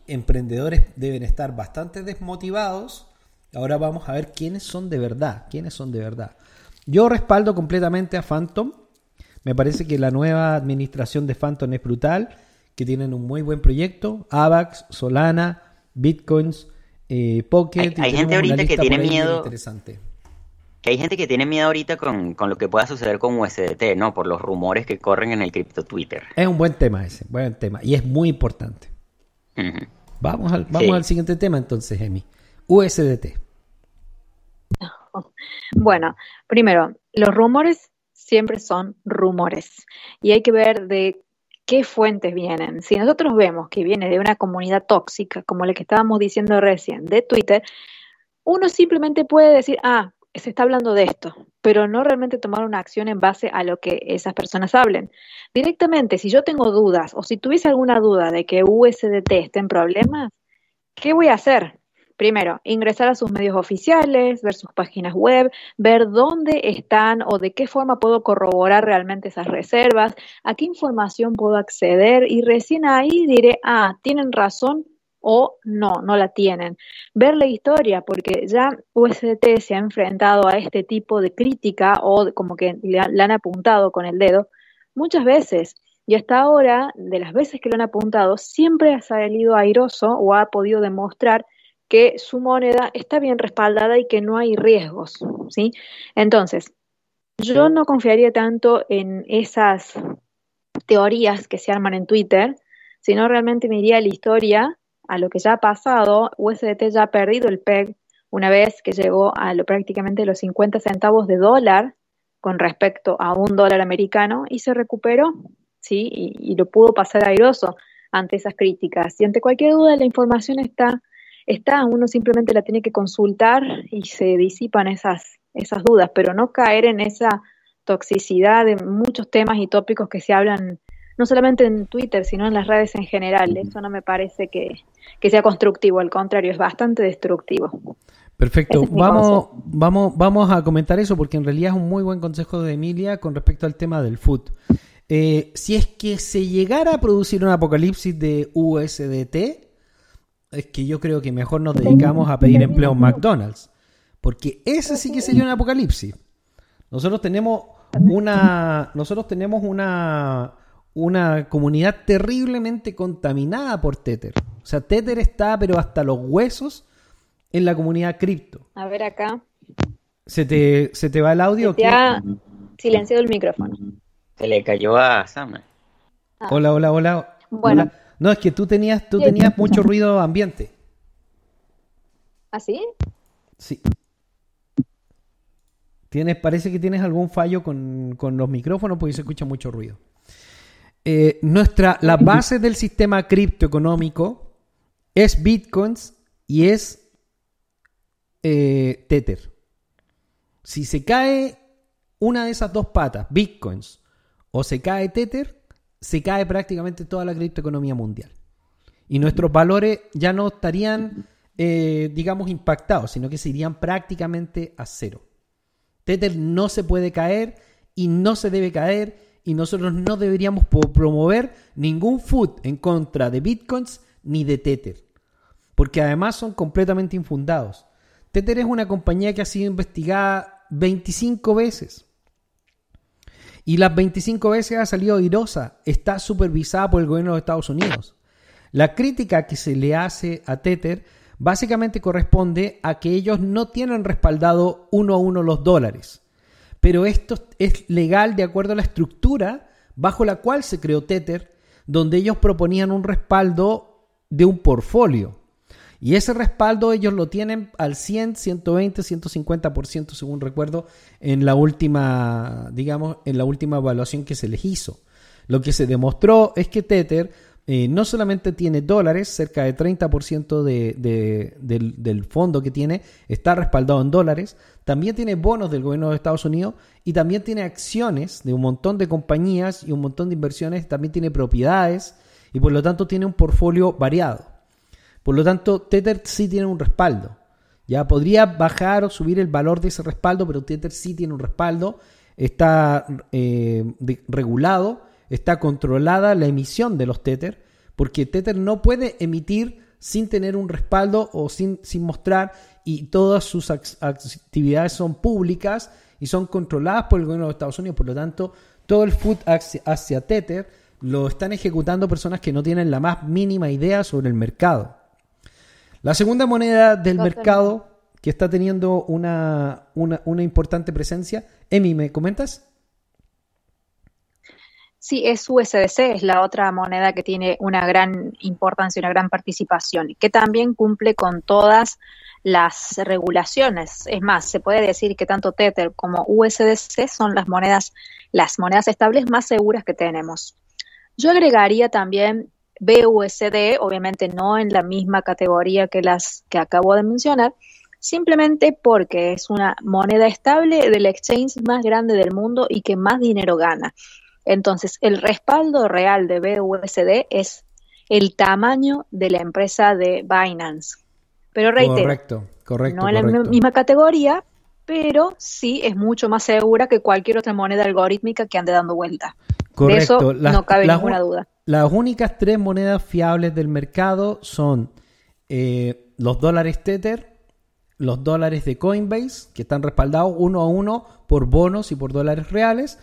emprendedores deben estar bastante desmotivados. Ahora vamos a ver quiénes son de verdad, quiénes son de verdad. Yo respaldo completamente a Phantom. Me parece que la nueva administración de Phantom es brutal, que tienen un muy buen proyecto. AVAX, Solana, Bitcoins, eh, Pocket. Hay- gente ahorita que tiene miedo. Interesante. Que hay gente que tiene miedo ahorita con, con lo que pueda suceder con USDT, ¿no? Por los rumores que corren en el cripto Twitter. Es un buen tema ese, buen tema. Y es muy importante. Vamos al, vamos Sí. al siguiente tema entonces, Emi. USDT. *laughs* Bueno, primero, los rumores siempre son rumores y hay que ver de qué fuentes vienen. Si nosotros vemos que viene de una comunidad tóxica, como la que estábamos diciendo recién, de Twitter, uno simplemente puede decir, ah, se está hablando de esto, pero no realmente tomar una acción en base a lo que esas personas hablen. Directamente, si yo tengo dudas o si tuviese alguna duda de que USDT esté en problemas, ¿qué voy a hacer? Primero, ingresar a sus medios oficiales, ver sus páginas web, ver dónde están o de qué forma puedo corroborar realmente esas reservas, a qué información puedo acceder y recién ahí diré, ah, tienen razón o no, no la tienen. Ver la historia, porque ya USDT se ha enfrentado a este tipo de crítica o como que le, han- le han apuntado con el dedo muchas veces. Y hasta ahora, de las veces que lo han apuntado, siempre ha salido airoso o ha podido demostrar que su moneda está bien respaldada y que no hay riesgos, ¿sí? Entonces, yo no confiaría tanto en esas teorías que se arman en Twitter, sino realmente me iría a la historia, a lo que ya ha pasado. USDT ya ha perdido el PEG una vez que llegó a lo prácticamente los 50 centavos de dólar con respecto a un dólar americano y se recuperó, ¿sí? Y, y lo pudo pasar airoso ante esas críticas. Y ante cualquier duda, la información está, está, uno simplemente la tiene que consultar y se disipan esas, esas dudas, pero no caer en esa toxicidad de muchos temas y tópicos que se hablan no solamente en Twitter, sino en las redes en general. Eso no me parece que, que sea constructivo, al contrario, es bastante destructivo. Perfecto. Es Vamos, vamos, vamos a comentar eso porque en realidad es un muy buen consejo de Emilia con respecto al tema del food. Eh, si es que se llegara a producir un apocalipsis de USDT, es que yo creo que mejor nos dedicamos a pedir empleo en McDonald's. Porque ese sí que sería un apocalipsis. Nosotros tenemos una. Nosotros tenemos una. una comunidad terriblemente contaminada por Tether. O sea, Tether está, pero hasta los huesos, en la comunidad cripto. A ver acá. ¿Se te, se te va el audio? o Se te ha silenciado el micrófono. Se le cayó a Sam. Hola, hola, hola. Bueno. Hola. No, es que tú tenías, tú Sí, tenías sí. mucho ruido ambiente. ¿Así? Sí. Tienes, parece que tienes algún fallo con, con los micrófonos porque se escucha mucho ruido. Eh, nuestra, la base del sistema criptoeconómico es bitcoins y es eh, Tether. Si se cae una de esas dos patas, bitcoins, o se cae Tether, se cae prácticamente toda la criptoeconomía mundial. Y nuestros valores ya no estarían, eh, digamos, impactados, sino que se irían prácticamente a cero. Tether no se puede caer y no se debe caer y nosotros no deberíamos promover ningún food en contra de bitcoins ni de Tether, porque además son completamente infundados. Tether es una compañía que ha sido investigada 25 veces. Y las 25 veces ha salido airosa. Está supervisada por el gobierno de Estados Unidos. La crítica que se le hace a Tether básicamente corresponde a que ellos no tienen respaldado uno a uno los dólares. Pero esto es legal de acuerdo a la estructura bajo la cual se creó Tether, donde ellos proponían un respaldo de un portfolio. Y ese respaldo ellos lo tienen al 100, 120, 150%, según recuerdo, en la última, digamos, en la última evaluación que se les hizo. Lo que se demostró es que Tether eh, no solamente tiene dólares, cerca de 30% de, de, del, del fondo que tiene está respaldado en dólares, también tiene bonos del gobierno de Estados Unidos y también tiene acciones de un montón de compañías y un montón de inversiones, también tiene propiedades y por lo tanto tiene un portfolio variado. Por lo tanto, Tether sí tiene un respaldo. Ya podría bajar o subir el valor de ese respaldo, pero Tether sí tiene un respaldo, está eh, regulado, está controlada la emisión de los Tether, porque Tether no puede emitir sin tener un respaldo o sin, sin mostrar y todas sus ac- actividades son públicas y son controladas por el gobierno de Estados Unidos. Por lo tanto, todo el food hacia Tether lo están ejecutando personas que no tienen la más mínima idea sobre el mercado. La segunda moneda del Totalmente. mercado que está teniendo una, una, una importante presencia. Emi, ¿me comentas? Sí, es USDC, es la otra moneda que tiene una gran importancia, una gran participación, que también cumple con todas las regulaciones. Es más, se puede decir que tanto Tether como USDC son las monedas, las monedas estables más seguras que tenemos. Yo agregaría también BUSD, obviamente no en la misma categoría que las que acabo de mencionar, simplemente porque es una moneda estable del exchange más grande del mundo y que más dinero gana. Entonces, el respaldo real de BUSD es el tamaño de la empresa de Binance. Pero reitero, correcto, correcto. no en la misma categoría, pero sí es mucho más segura que cualquier otra moneda algorítmica que ande dando vuelta. De eso Correcto. Las- no cabe las ninguna un- duda. Las únicas tres monedas fiables del mercado son eh, los dólares Tether, los dólares de Coinbase, que están respaldados uno a uno por bonos y por dólares reales,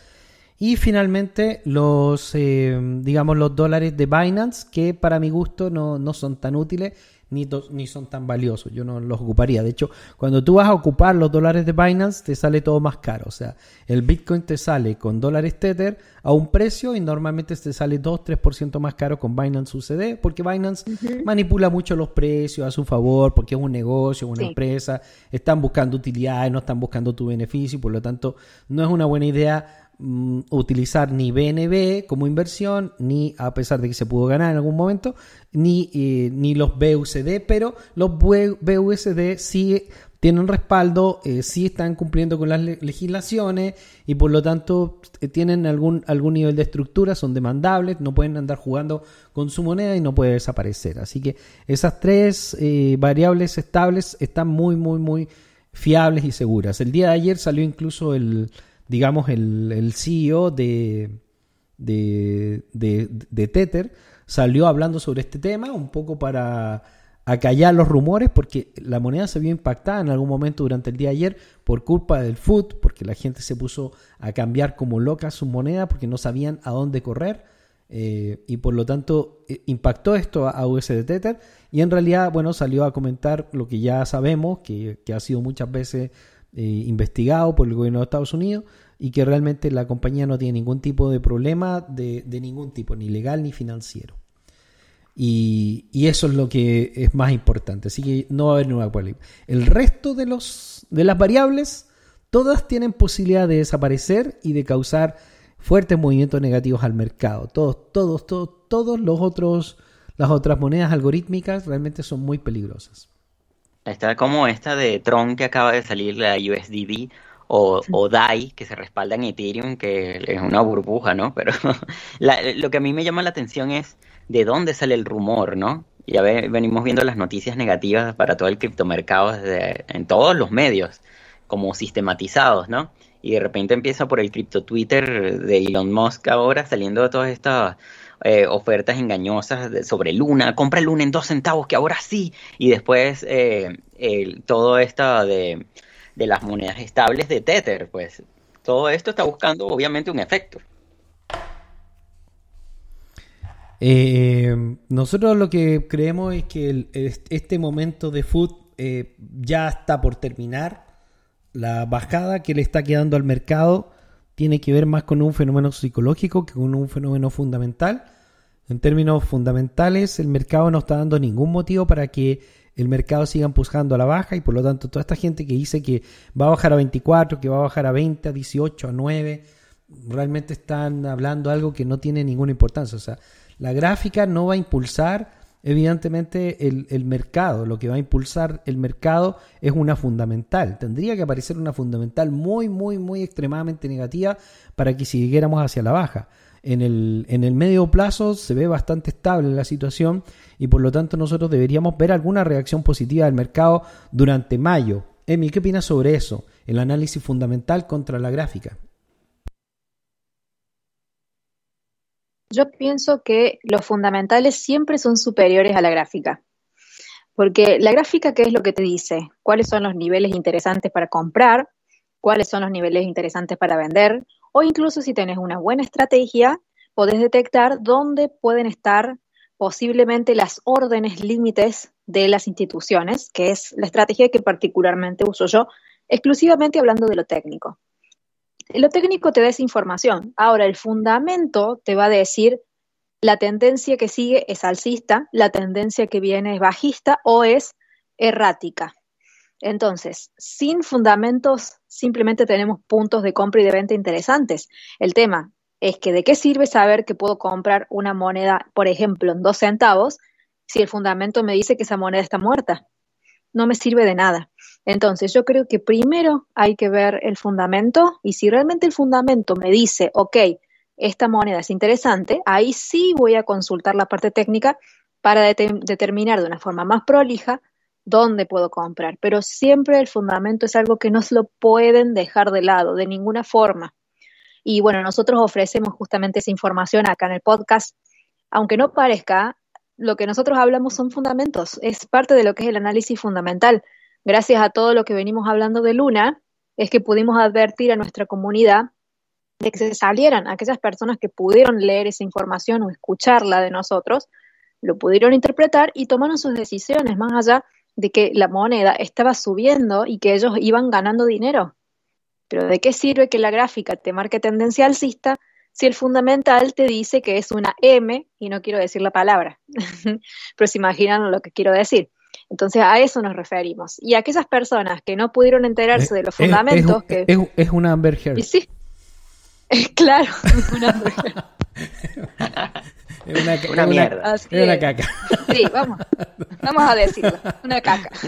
y finalmente los, eh, digamos, los dólares de Binance, que para mi gusto no, no son tan útiles ni, ni son tan valiosos. Yo no los ocuparía. De hecho, cuando tú vas a ocupar los dólares de Binance, te sale todo más caro. O sea, el Bitcoin te sale con dólares Tether a un precio y normalmente te sale 2-3% más caro con Binance UCD, porque Binance manipula mucho los precios a su favor, porque es un negocio, una Sí. empresa, están buscando utilidades, no están buscando tu beneficio, y por lo tanto, no es una buena idea mm, utilizar ni BNB como inversión, ni a pesar de que se pudo ganar en algún momento, ni, eh, ni los BUSD, pero los BU- BUSD sí tienen respaldo, eh, sí están cumpliendo con las le- legislaciones y por lo tanto eh, tienen algún, algún nivel de estructura, son demandables, no pueden andar jugando con su moneda y no puede desaparecer. Así que esas tres eh, variables estables están muy, muy, muy fiables y seguras. El día de ayer salió incluso el, digamos, el, el CEO de, de, de, Tether, salió hablando sobre este tema, un poco para acallar los rumores, porque la moneda se vio impactada en algún momento durante el día de ayer por culpa del food, porque la gente se puso a cambiar como loca su moneda porque no sabían a dónde correr. eh, y por lo tanto eh, impactó esto a, a USD Tether y en realidad bueno salió a comentar lo que ya sabemos que, que ha sido muchas veces eh, investigado por el gobierno de Estados Unidos y que realmente la compañía no tiene ningún tipo de problema de, ningún tipo, ni legal ni financiero. Y, eso es lo que es más importante. Así que no va a haber nueva polémica. El resto de, los, de las variables, todas tienen posibilidad de desaparecer y de causar fuertes movimientos negativos al mercado. Todos, todos, todos, todos los otros, las otras monedas algorítmicas realmente son muy peligrosas. Está como esta de Tron que acaba de salir, la USDD, o, o DAI, que se respalda en Ethereum, que es una burbuja, ¿no? Pero *laughs* la- lo que a mí me llama la atención es de dónde sale el rumor, ¿no? Ya ve- venimos viendo las noticias negativas para todo el criptomercado desde, en todos los medios, como sistematizados, ¿no? Y de repente empieza por el cripto Twitter de Elon Musk ahora saliendo todas estas eh, ofertas engañosas sobre Luna, compra Luna en dos centavos, que ahora sí, y después eh, todo esto de, de las monedas estables de Tether, pues todo esto está buscando obviamente un efecto. Eh, nosotros lo que creemos es que este momento de food ya está por terminar. La bajada que le está quedando al mercado tiene que ver más con un fenómeno psicológico que con un fenómeno fundamental. En términos fundamentales, el mercado no está dando ningún motivo para que el mercado siga empujando a la baja y por lo tanto toda esta gente que dice que va a bajar a 24, que va a bajar a 20, a 18, a 9, realmente están hablando algo que no tiene ninguna importancia. O sea, la gráfica no va a impulsar evidentemente el, el mercado. Lo que va a impulsar el mercado es una fundamental. Tendría que aparecer una fundamental muy, muy, muy extremadamente negativa para que siguiéramos hacia la baja. En el, en el medio plazo se ve bastante estable la situación y por lo tanto nosotros deberíamos ver alguna reacción positiva del mercado durante mayo. Emi, ¿qué opinas sobre eso? El análisis fundamental contra la gráfica. Yo pienso que los fundamentales siempre son superiores a la gráfica. Porque la gráfica, ¿qué es lo que te dice? ¿Cuáles son los niveles interesantes para comprar? ¿Cuáles son los niveles interesantes para vender? O incluso si tenés una buena estrategia, podés detectar dónde pueden estar posiblemente las órdenes límites de las instituciones, que es la estrategia que particularmente uso yo, exclusivamente hablando de lo técnico. Lo técnico te da esa información. Ahora, el fundamento te va a decir la tendencia que sigue es alcista, la tendencia que viene es bajista o es errática. Entonces, sin fundamentos, simplemente tenemos puntos de compra y de venta interesantes. El tema es que de qué sirve saber que puedo comprar una moneda, por ejemplo, en dos centavos, si el fundamento me dice que esa moneda está muerta. No me sirve de nada. Entonces, yo creo que primero hay que ver el fundamento y si realmente el fundamento me dice, ok, esta moneda es interesante, ahí sí voy a consultar la parte técnica para det determinar de una forma más prolija dónde puedo comprar. Pero siempre el fundamento es algo que no se lo pueden dejar de lado, de ninguna forma. Y bueno, nosotros ofrecemos justamente esa información acá en el podcast. Aunque no parezca, lo que nosotros hablamos son fundamentos, es parte de lo que es el análisis fundamental. Gracias a todo lo que venimos hablando de Luna, es que pudimos advertir a nuestra comunidad de que se salieran aquellas personas que pudieron leer esa información o escucharla de nosotros, lo pudieron interpretar y tomaron sus decisiones más allá de que la moneda estaba subiendo y que ellos iban ganando dinero. Pero ¿de qué sirve que la gráfica te marque tendencia alcista si el fundamental te dice que es una M y no quiero decir la palabra? *laughs* Pero se imaginan lo que quiero decir. Entonces a eso nos referimos. Y aquellas personas que no pudieron enterarse de los fundamentos, es, es, que... es, es una Amber Heard. Y sí, *laughs* claro, una *laughs* Es una, Una es mierda. Es una caca. Sí, vamos, vamos a decirlo, una caca. *laughs*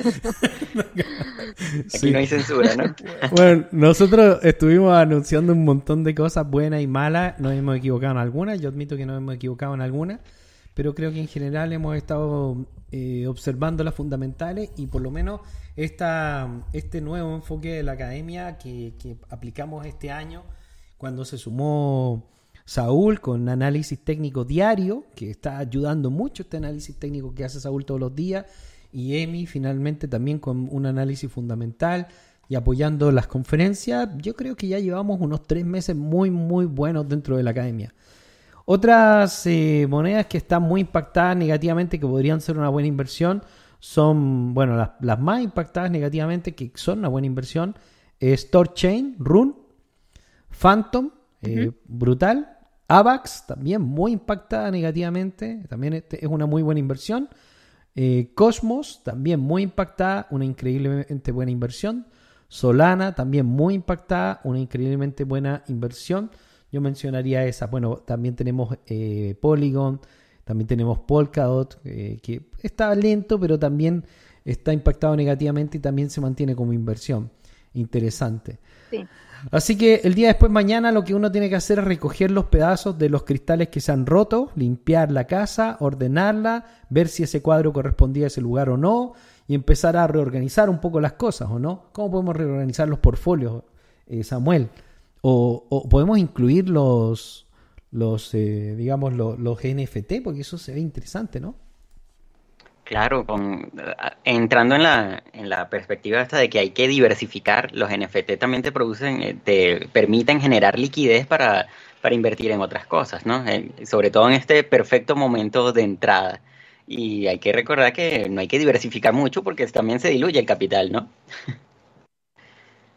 Aquí Sí. no hay censura, ¿no? *laughs* Bueno, nosotros estuvimos anunciando un montón de cosas buenas y malas. Nos hemos equivocado en algunas. Yo admito que nos hemos equivocado en algunas. Pero creo que en general hemos estado eh, observando las fundamentales y por lo menos esta, este nuevo enfoque de la academia que, que aplicamos este año cuando se sumó Saúl con análisis técnico diario, que está ayudando mucho este análisis técnico que hace Saúl todos los días, y Emi finalmente también con un análisis fundamental y apoyando las conferencias, yo creo que ya llevamos unos tres meses muy, muy buenos dentro de la academia. Otras eh, monedas que están muy impactadas negativamente, que podrían ser una buena inversión, son, bueno, las, las más impactadas negativamente, que son una buena inversión, es Torchain, Rune, Phantom, eh, brutal. AVAX, también muy impactada negativamente, también es una muy buena inversión. Eh, Cosmos, también muy impactada, una increíblemente buena inversión. Solana, también muy impactada, una increíblemente buena inversión. Yo mencionaría esa. Bueno, también tenemos eh, Polygon, también tenemos Polkadot, eh, que está lento, pero también está impactado negativamente y también se mantiene como inversión. interesante. Sí. Así que el día después, mañana, lo que uno tiene que hacer es recoger los pedazos de los cristales que se han roto, limpiar la casa, ordenarla, ver si ese cuadro correspondía a ese lugar o no, y empezar a reorganizar un poco las cosas, ¿o no? ¿Cómo podemos reorganizar los portfolios, eh, Samuel? O, o podemos incluir los, los eh, digamos, lo- los NFT, porque eso se ve interesante, ¿no? Claro, con, entrando en la, en la perspectiva esta de que hay que diversificar, los NFT también te producen, eh, te permiten generar liquidez para, para invertir en otras cosas, ¿no? Eh, sobre todo en este perfecto momento de entrada. Y hay que recordar que no hay que diversificar mucho porque también se diluye el capital, ¿no? *laughs*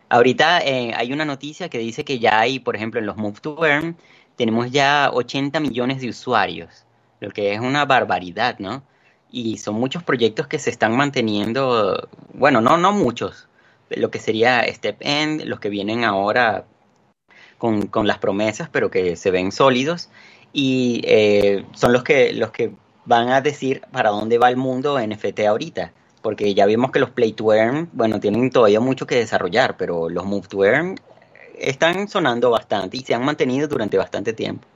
Ahorita eh, hay una noticia que dice que ya hay, por ejemplo, en los Move to Earn, tenemos ya 80 millones de usuarios, lo que es una barbaridad, ¿no? Y son muchos proyectos que se están manteniendo, bueno, no, no muchos, lo que sería Step End, los que vienen ahora con, con las promesas, pero que se ven sólidos, y eh, son los que, los que van a decir para dónde va el mundo NFT ahorita. Porque ya vimos que los Play to Earn, bueno, tienen todavía mucho que desarrollar, pero los Move to están sonando bastante y se han mantenido durante bastante tiempo.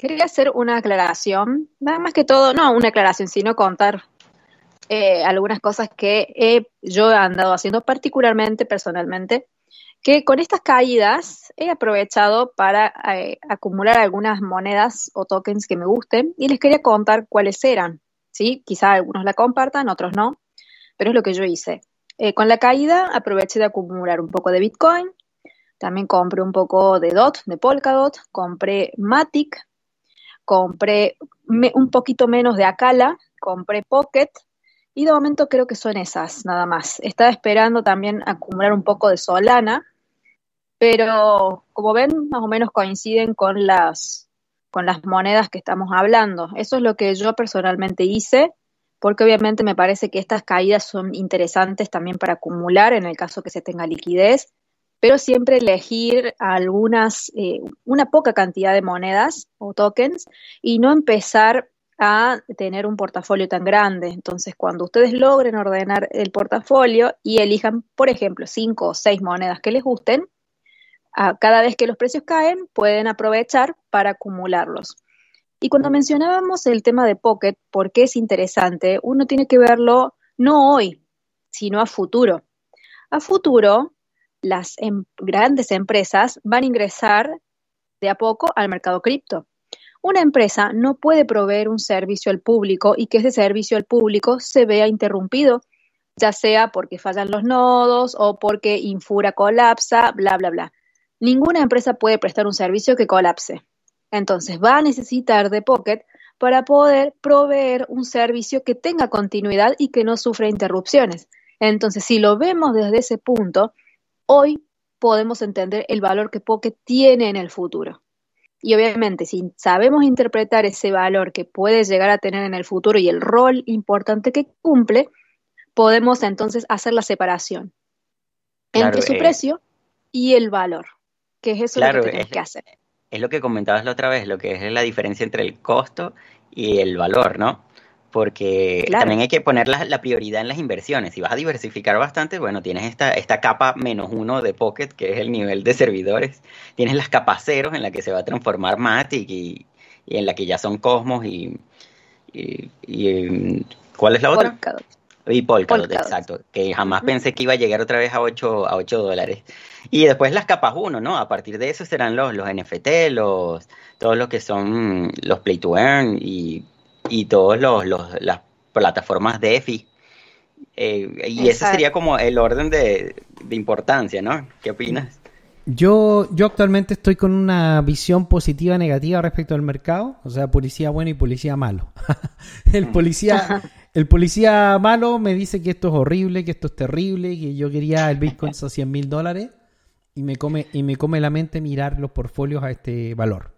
Quería hacer una aclaración, nada más que todo, no una aclaración, sino contar eh, algunas cosas que yo he andado haciendo particularmente personalmente, que con estas caídas he aprovechado para eh, acumular algunas monedas o tokens que me gusten y les quería contar cuáles eran, ¿sí? Quizá algunos la compartan, otros no, pero es lo que yo hice. Eh, con la caída aproveché de acumular un poco de Bitcoin, también compré un poco de DOT, de Polkadot, compré Matic, compré un poquito menos de Acala, compré Pocket y de momento creo que son esas nada más. Estaba esperando también acumular un poco de Solana, pero como ven, más o menos coinciden con las, con las monedas que estamos hablando. Eso es lo que yo personalmente hice, porque obviamente me parece que estas caídas son interesantes también para acumular en el caso que se tenga liquidez, pero siempre elegir algunas, eh, una poca cantidad de monedas o tokens y no empezar a tener un portafolio tan grande. Entonces, cuando ustedes logren ordenar el portafolio y elijan, por ejemplo, cinco o seis monedas que les gusten, a cada vez que los precios caen, pueden aprovechar para acumularlos. Y cuando mencionábamos el tema de Pocket, ¿por qué es interesante? Uno tiene que verlo no hoy, sino a futuro. A futuro, las em- grandes empresas van a ingresar de a poco al mercado cripto. Una empresa no puede proveer un servicio al público y que ese servicio al público se vea interrumpido, ya sea porque fallan los nodos o porque Infura colapsa, bla, bla, bla. Ninguna empresa puede prestar un servicio que colapse. Entonces va a necesitar de Pocket para poder proveer un servicio que tenga continuidad y que no sufra interrupciones. Entonces, si lo vemos desde ese punto, hoy podemos entender el valor que Pocket tiene en el futuro. Y obviamente, si sabemos interpretar ese valor que puede llegar a tener en el futuro y el rol importante que cumple, podemos entonces hacer la separación Claro, entre su eh, precio y el valor, que es eso Claro, lo que tenemos es- que hacer. Es lo que comentabas la otra vez, lo que es la diferencia entre el costo y el valor, ¿no? Porque Claro. también hay que poner la, la prioridad en las inversiones. Si vas a diversificar bastante, bueno, tienes esta, esta capa menos uno de Pocket, que es el nivel de servidores. Tienes las capas ceros en la que se va a transformar Matic y, y en la que ya son Cosmos y, y- y, ¿cuál es la otra? Polkadot. Y Polkadot, Polkadot. exacto. Que jamás pensé que iba a llegar otra vez a 8, a 8 dólares. Y después las capas 1, ¿no? A partir de eso serán los, los NFT, los, todos los que son los Play to Earn y, y todos los, los, las plataformas DeFi. Eh, y ese sería como el orden de, de importancia, ¿no? ¿Qué opinas? Yo, yo actualmente estoy con una visión positiva negativa respecto al mercado, o sea, policía bueno y policía malo. *laughs* el policía, *laughs* el policía malo me dice que esto es horrible, que esto es terrible, que yo quería el Bitcoin a 100 mil dólares y me come y me come la mente mirar los portfolios a este valor.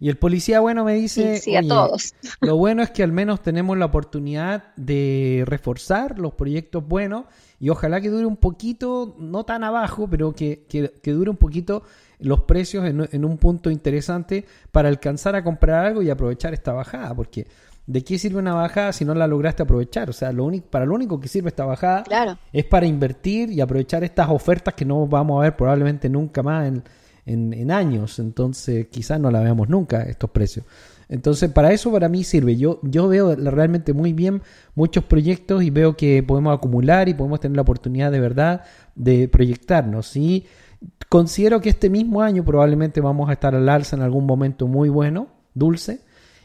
Y el policía bueno me dice, Sí, sí, a "Oye, todos. *laughs* lo bueno es que al menos tenemos la oportunidad de reforzar los proyectos buenos y ojalá que dure un poquito, no tan abajo, pero que, que- que dure un poquito los precios en, en un punto interesante para alcanzar a comprar algo y aprovechar esta bajada, porque ¿de qué sirve una bajada si no la lograste aprovechar? O sea, lo único, para lo único que sirve esta bajada Claro. es para invertir y aprovechar estas ofertas que no vamos a ver probablemente nunca más en, en- años. Entonces, quizás no la veamos nunca estos precios. Entonces, para eso para mí sirve. Yo, yo veo realmente muy bien muchos proyectos y veo que podemos acumular y podemos tener la oportunidad de verdad de proyectarnos. Y considero que este mismo año probablemente vamos a estar al alza en algún momento muy bueno, dulce.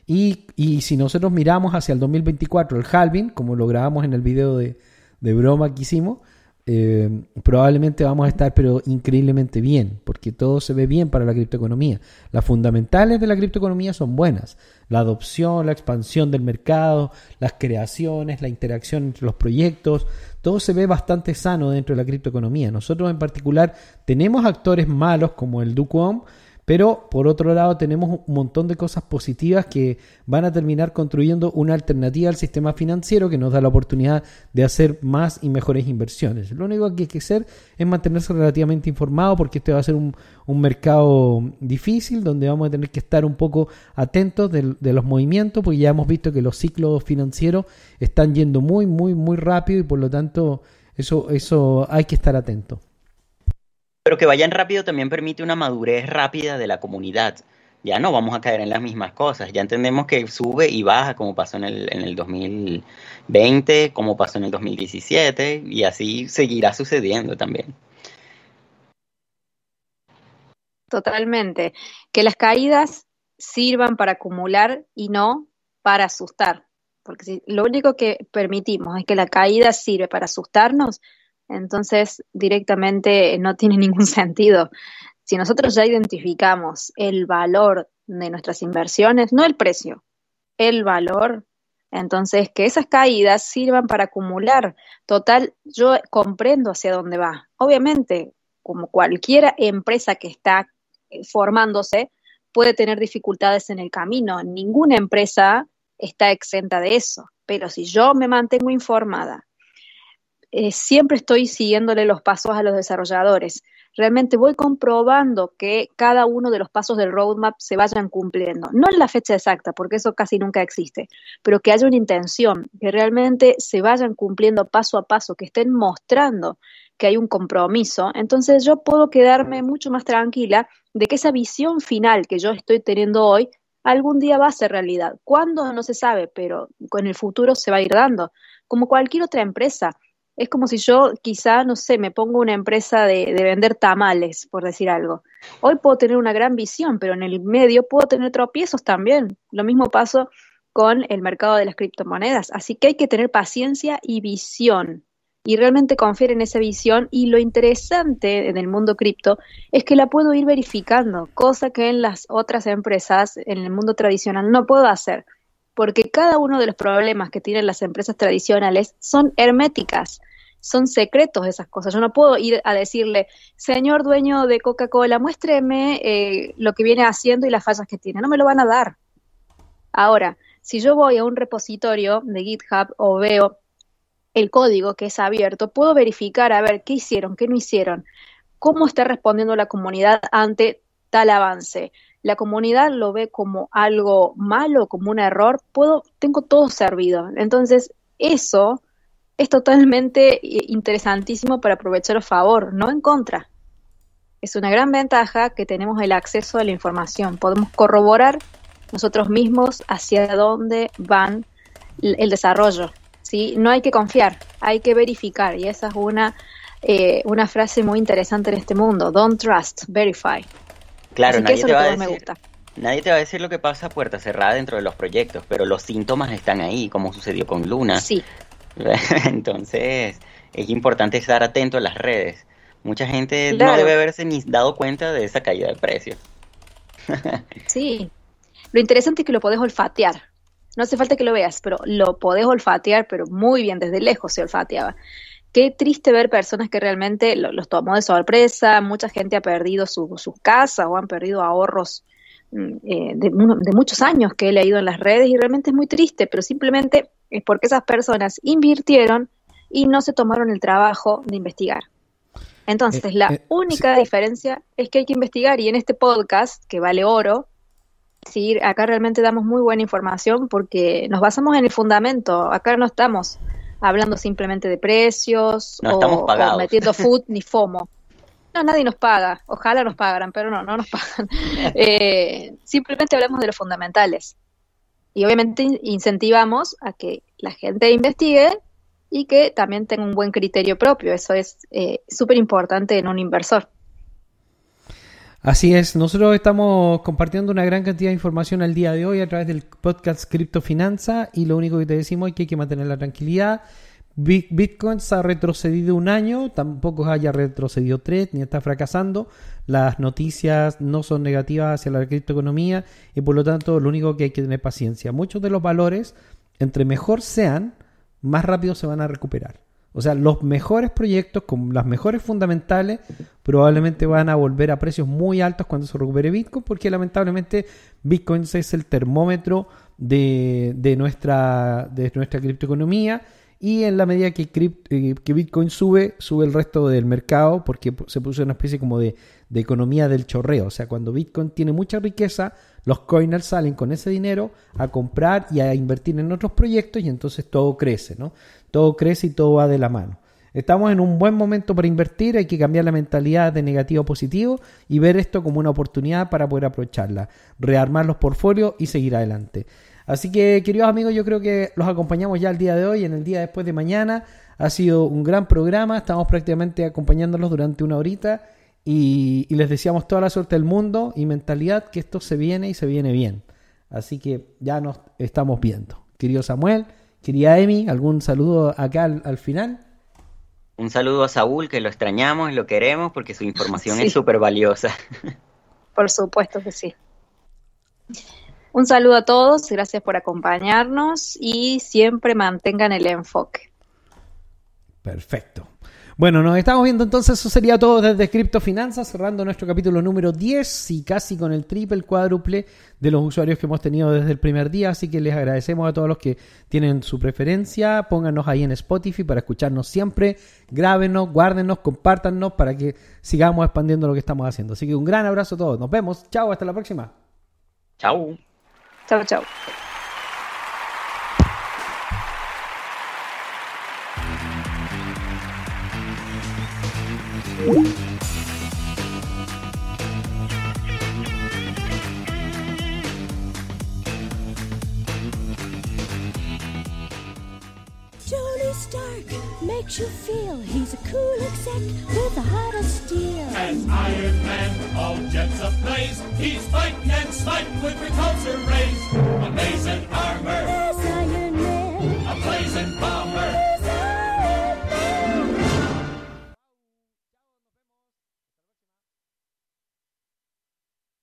Y, y si nosotros miramos hacia el 2024, el halving, como lo grabamos en el video de, de broma que hicimos, eh, probablemente vamos a estar pero increíblemente bien, porque todo se ve bien para la criptoeconomía. Las fundamentales de la criptoeconomía son buenas. La adopción, la expansión del mercado, las creaciones, la interacción entre los proyectos, todo se ve bastante sano dentro de la criptoeconomía. Nosotros en particular tenemos actores malos como el Duquom, pero por otro lado tenemos un montón de cosas positivas que van a terminar construyendo una alternativa al sistema financiero que nos da la oportunidad de hacer más y mejores inversiones. Lo único que hay que hacer es mantenerse relativamente informado porque este va a ser un, un mercado difícil donde vamos a tener que estar un poco atentos del- de, los movimientos porque ya hemos visto que los ciclos financieros están yendo muy, muy, muy rápido y por lo tanto eso, eso hay que estar atento. Pero que vayan rápido también permite una madurez rápida de la comunidad. Ya no vamos a caer en las mismas cosas. Ya entendemos que sube y baja, como pasó en el, en el 2020, como pasó en el 2017, y así seguirá sucediendo también. Totalmente. Que las caídas sirvan para acumular y no para asustar. Porque si lo único que permitimos es que la caída sirve para asustarnos, entonces directamente no tiene *laughs* ningún sentido. Si nosotros ya identificamos el valor de nuestras inversiones, no el precio, el valor, entonces que esas caídas sirvan para acumular. Total, yo comprendo hacia dónde va. Obviamente, como cualquier empresa que está eh, formándose, puede tener dificultades en el camino. Ninguna empresa está exenta de eso. Pero si yo me mantengo informada, eh, siempre estoy siguiéndole los pasos a los desarrolladores. Realmente voy comprobando que cada uno de los pasos del roadmap se vayan cumpliendo. No en la fecha exacta, porque eso casi nunca existe, pero que haya una intención, que realmente se vayan cumpliendo paso a paso, que estén mostrando que hay un compromiso. Entonces yo puedo quedarme mucho más tranquila de que esa visión final que yo estoy teniendo hoy algún día va a ser realidad. ¿Cuándo? No se sabe, pero en el futuro se va a ir dando. Como cualquier otra empresa. Es como si yo quizá, no sé, me pongo una empresa de, de, vender tamales, por decir algo. Hoy puedo tener una gran visión, pero en el medio puedo tener tropiezos también. Lo mismo pasó con el mercado de las criptomonedas. Así que hay que tener paciencia y visión y realmente confiar en esa visión. Y lo interesante en el mundo cripto es que la puedo ir verificando, cosa que en las otras empresas, en el mundo tradicional, no puedo hacer porque cada uno de los problemas que tienen las empresas tradicionales son herméticas, son secretos esas cosas. Yo no puedo ir a decirle, señor dueño de Coca-Cola, muéstreme eh, lo que viene haciendo y las fallas que tiene. No me lo van a dar. Ahora, si yo voy a un repositorio de GitHub o veo el código que es abierto, puedo verificar a ver qué hicieron, qué no hicieron, cómo está respondiendo la comunidad ante tal avance la comunidad lo ve como algo malo, como un error, puedo, tengo todo servido. Entonces, eso es totalmente interesantísimo para aprovechar a favor, no en contra. Es una gran ventaja que tenemos el acceso a la información. Podemos corroborar nosotros mismos hacia dónde van el desarrollo. ¿sí? No hay que confiar, hay que verificar. Y esa es una, eh, una frase muy interesante en este mundo. Don't trust, verify. Claro, Así nadie que eso te va a me decir, gusta. nadie te va a decir lo que pasa a puerta cerrada dentro de los proyectos, pero los síntomas están ahí, como sucedió con Luna. Sí, *laughs* Entonces, es importante estar atento a las redes. Mucha gente no debe haberse ni dado cuenta de esa caída de precios. *laughs* sí. Lo interesante es que lo podés olfatear. No hace falta que lo veas, pero lo podés olfatear, pero muy bien, desde lejos se olfateaba. Qué triste ver personas que realmente lo- los tomó de sorpresa, mucha gente ha perdido su- sus casas o han perdido ahorros mm, eh, de muchos años que he leído en las redes y realmente es muy triste, pero simplemente es porque esas personas invirtieron y no se tomaron el trabajo de investigar. Entonces, Eh, la eh, única diferencia es que hay que investigar y en este podcast, que vale oro, Sí, acá realmente damos muy buena información porque nos basamos en el fundamento. Acá no estamos hablando simplemente de precios No o, metiendo *laughs* food ni FOMO. No, nadie nos paga. Ojalá nos pagaran, pero no, no nos pagan. *laughs* Eh, simplemente hablamos de los fundamentales. Y obviamente in- incentivamos a que la gente investigue y que también tenga un buen criterio propio. Eso es eh, súper importante en un inversor. Así es, nosotros estamos compartiendo una gran cantidad de información al día de hoy a través del podcast Criptofinanza y lo único que te decimos es que hay que mantener la tranquilidad. Bit- Bitcoin se ha retrocedido un año, tampoco haya retrocedido tres, ni está fracasando. Las noticias no son negativas hacia la criptoeconomía y por lo tanto lo único que hay que tener paciencia. Muchos de los valores, entre mejor sean, más rápido se van a recuperar. O sea, los mejores proyectos con las mejores fundamentales probablemente van a volver a precios muy altos cuando se recupere Bitcoin, porque lamentablemente Bitcoin es el termómetro de, de nuestra, de nuestra criptoeconomía y en la medida que, eh, que Bitcoin sube, sube el resto del mercado porque se puso una especie como de, de economía del chorreo. O sea, cuando Bitcoin tiene mucha riqueza, los coiners salen con ese dinero a comprar y a invertir en otros proyectos y entonces todo crece, ¿no? Todo crece y todo va de la mano. Estamos en un buen momento para invertir, hay que cambiar la mentalidad de negativo a positivo y ver esto como una oportunidad para poder aprovecharla, rearmar los portfolios y seguir adelante. Así que, queridos amigos, yo creo que los acompañamos ya el día de hoy, en el día después de mañana. Ha sido un gran programa, estamos prácticamente acompañándolos durante una horita y, y les deseamos toda la suerte del mundo y mentalidad que esto se viene y se viene bien. Así que ya nos estamos viendo. Querido Samuel, querida Emi, ¿algún saludo acá al, al final? Un saludo a Saúl, que lo extrañamos y lo queremos porque su información *laughs* Sí. es súper valiosa. *laughs* Por supuesto que sí. Un saludo a todos, gracias por acompañarnos y siempre mantengan el enfoque. Perfecto. Bueno, nos estamos viendo entonces, eso sería todo desde Cripto Finanzas, cerrando nuestro capítulo número 10 y casi con el triple, el cuádruple de los usuarios que hemos tenido desde el primer día, así que les agradecemos a todos los que tienen su preferencia, pónganos ahí en Spotify para escucharnos siempre, grábenos, guárdenos, compártanos para que sigamos expandiendo lo que estamos haciendo. Así que un gran abrazo a todos, nos vemos, chao, hasta la próxima. Chau. Chao, chao. Tony Stark makes you feel he's a cool exec with a heart of steel. As Iron Man, all jets ablaze, he's fighting and smiting with repulsor rays. Amazing armor, Iron Man, a blazing bomber.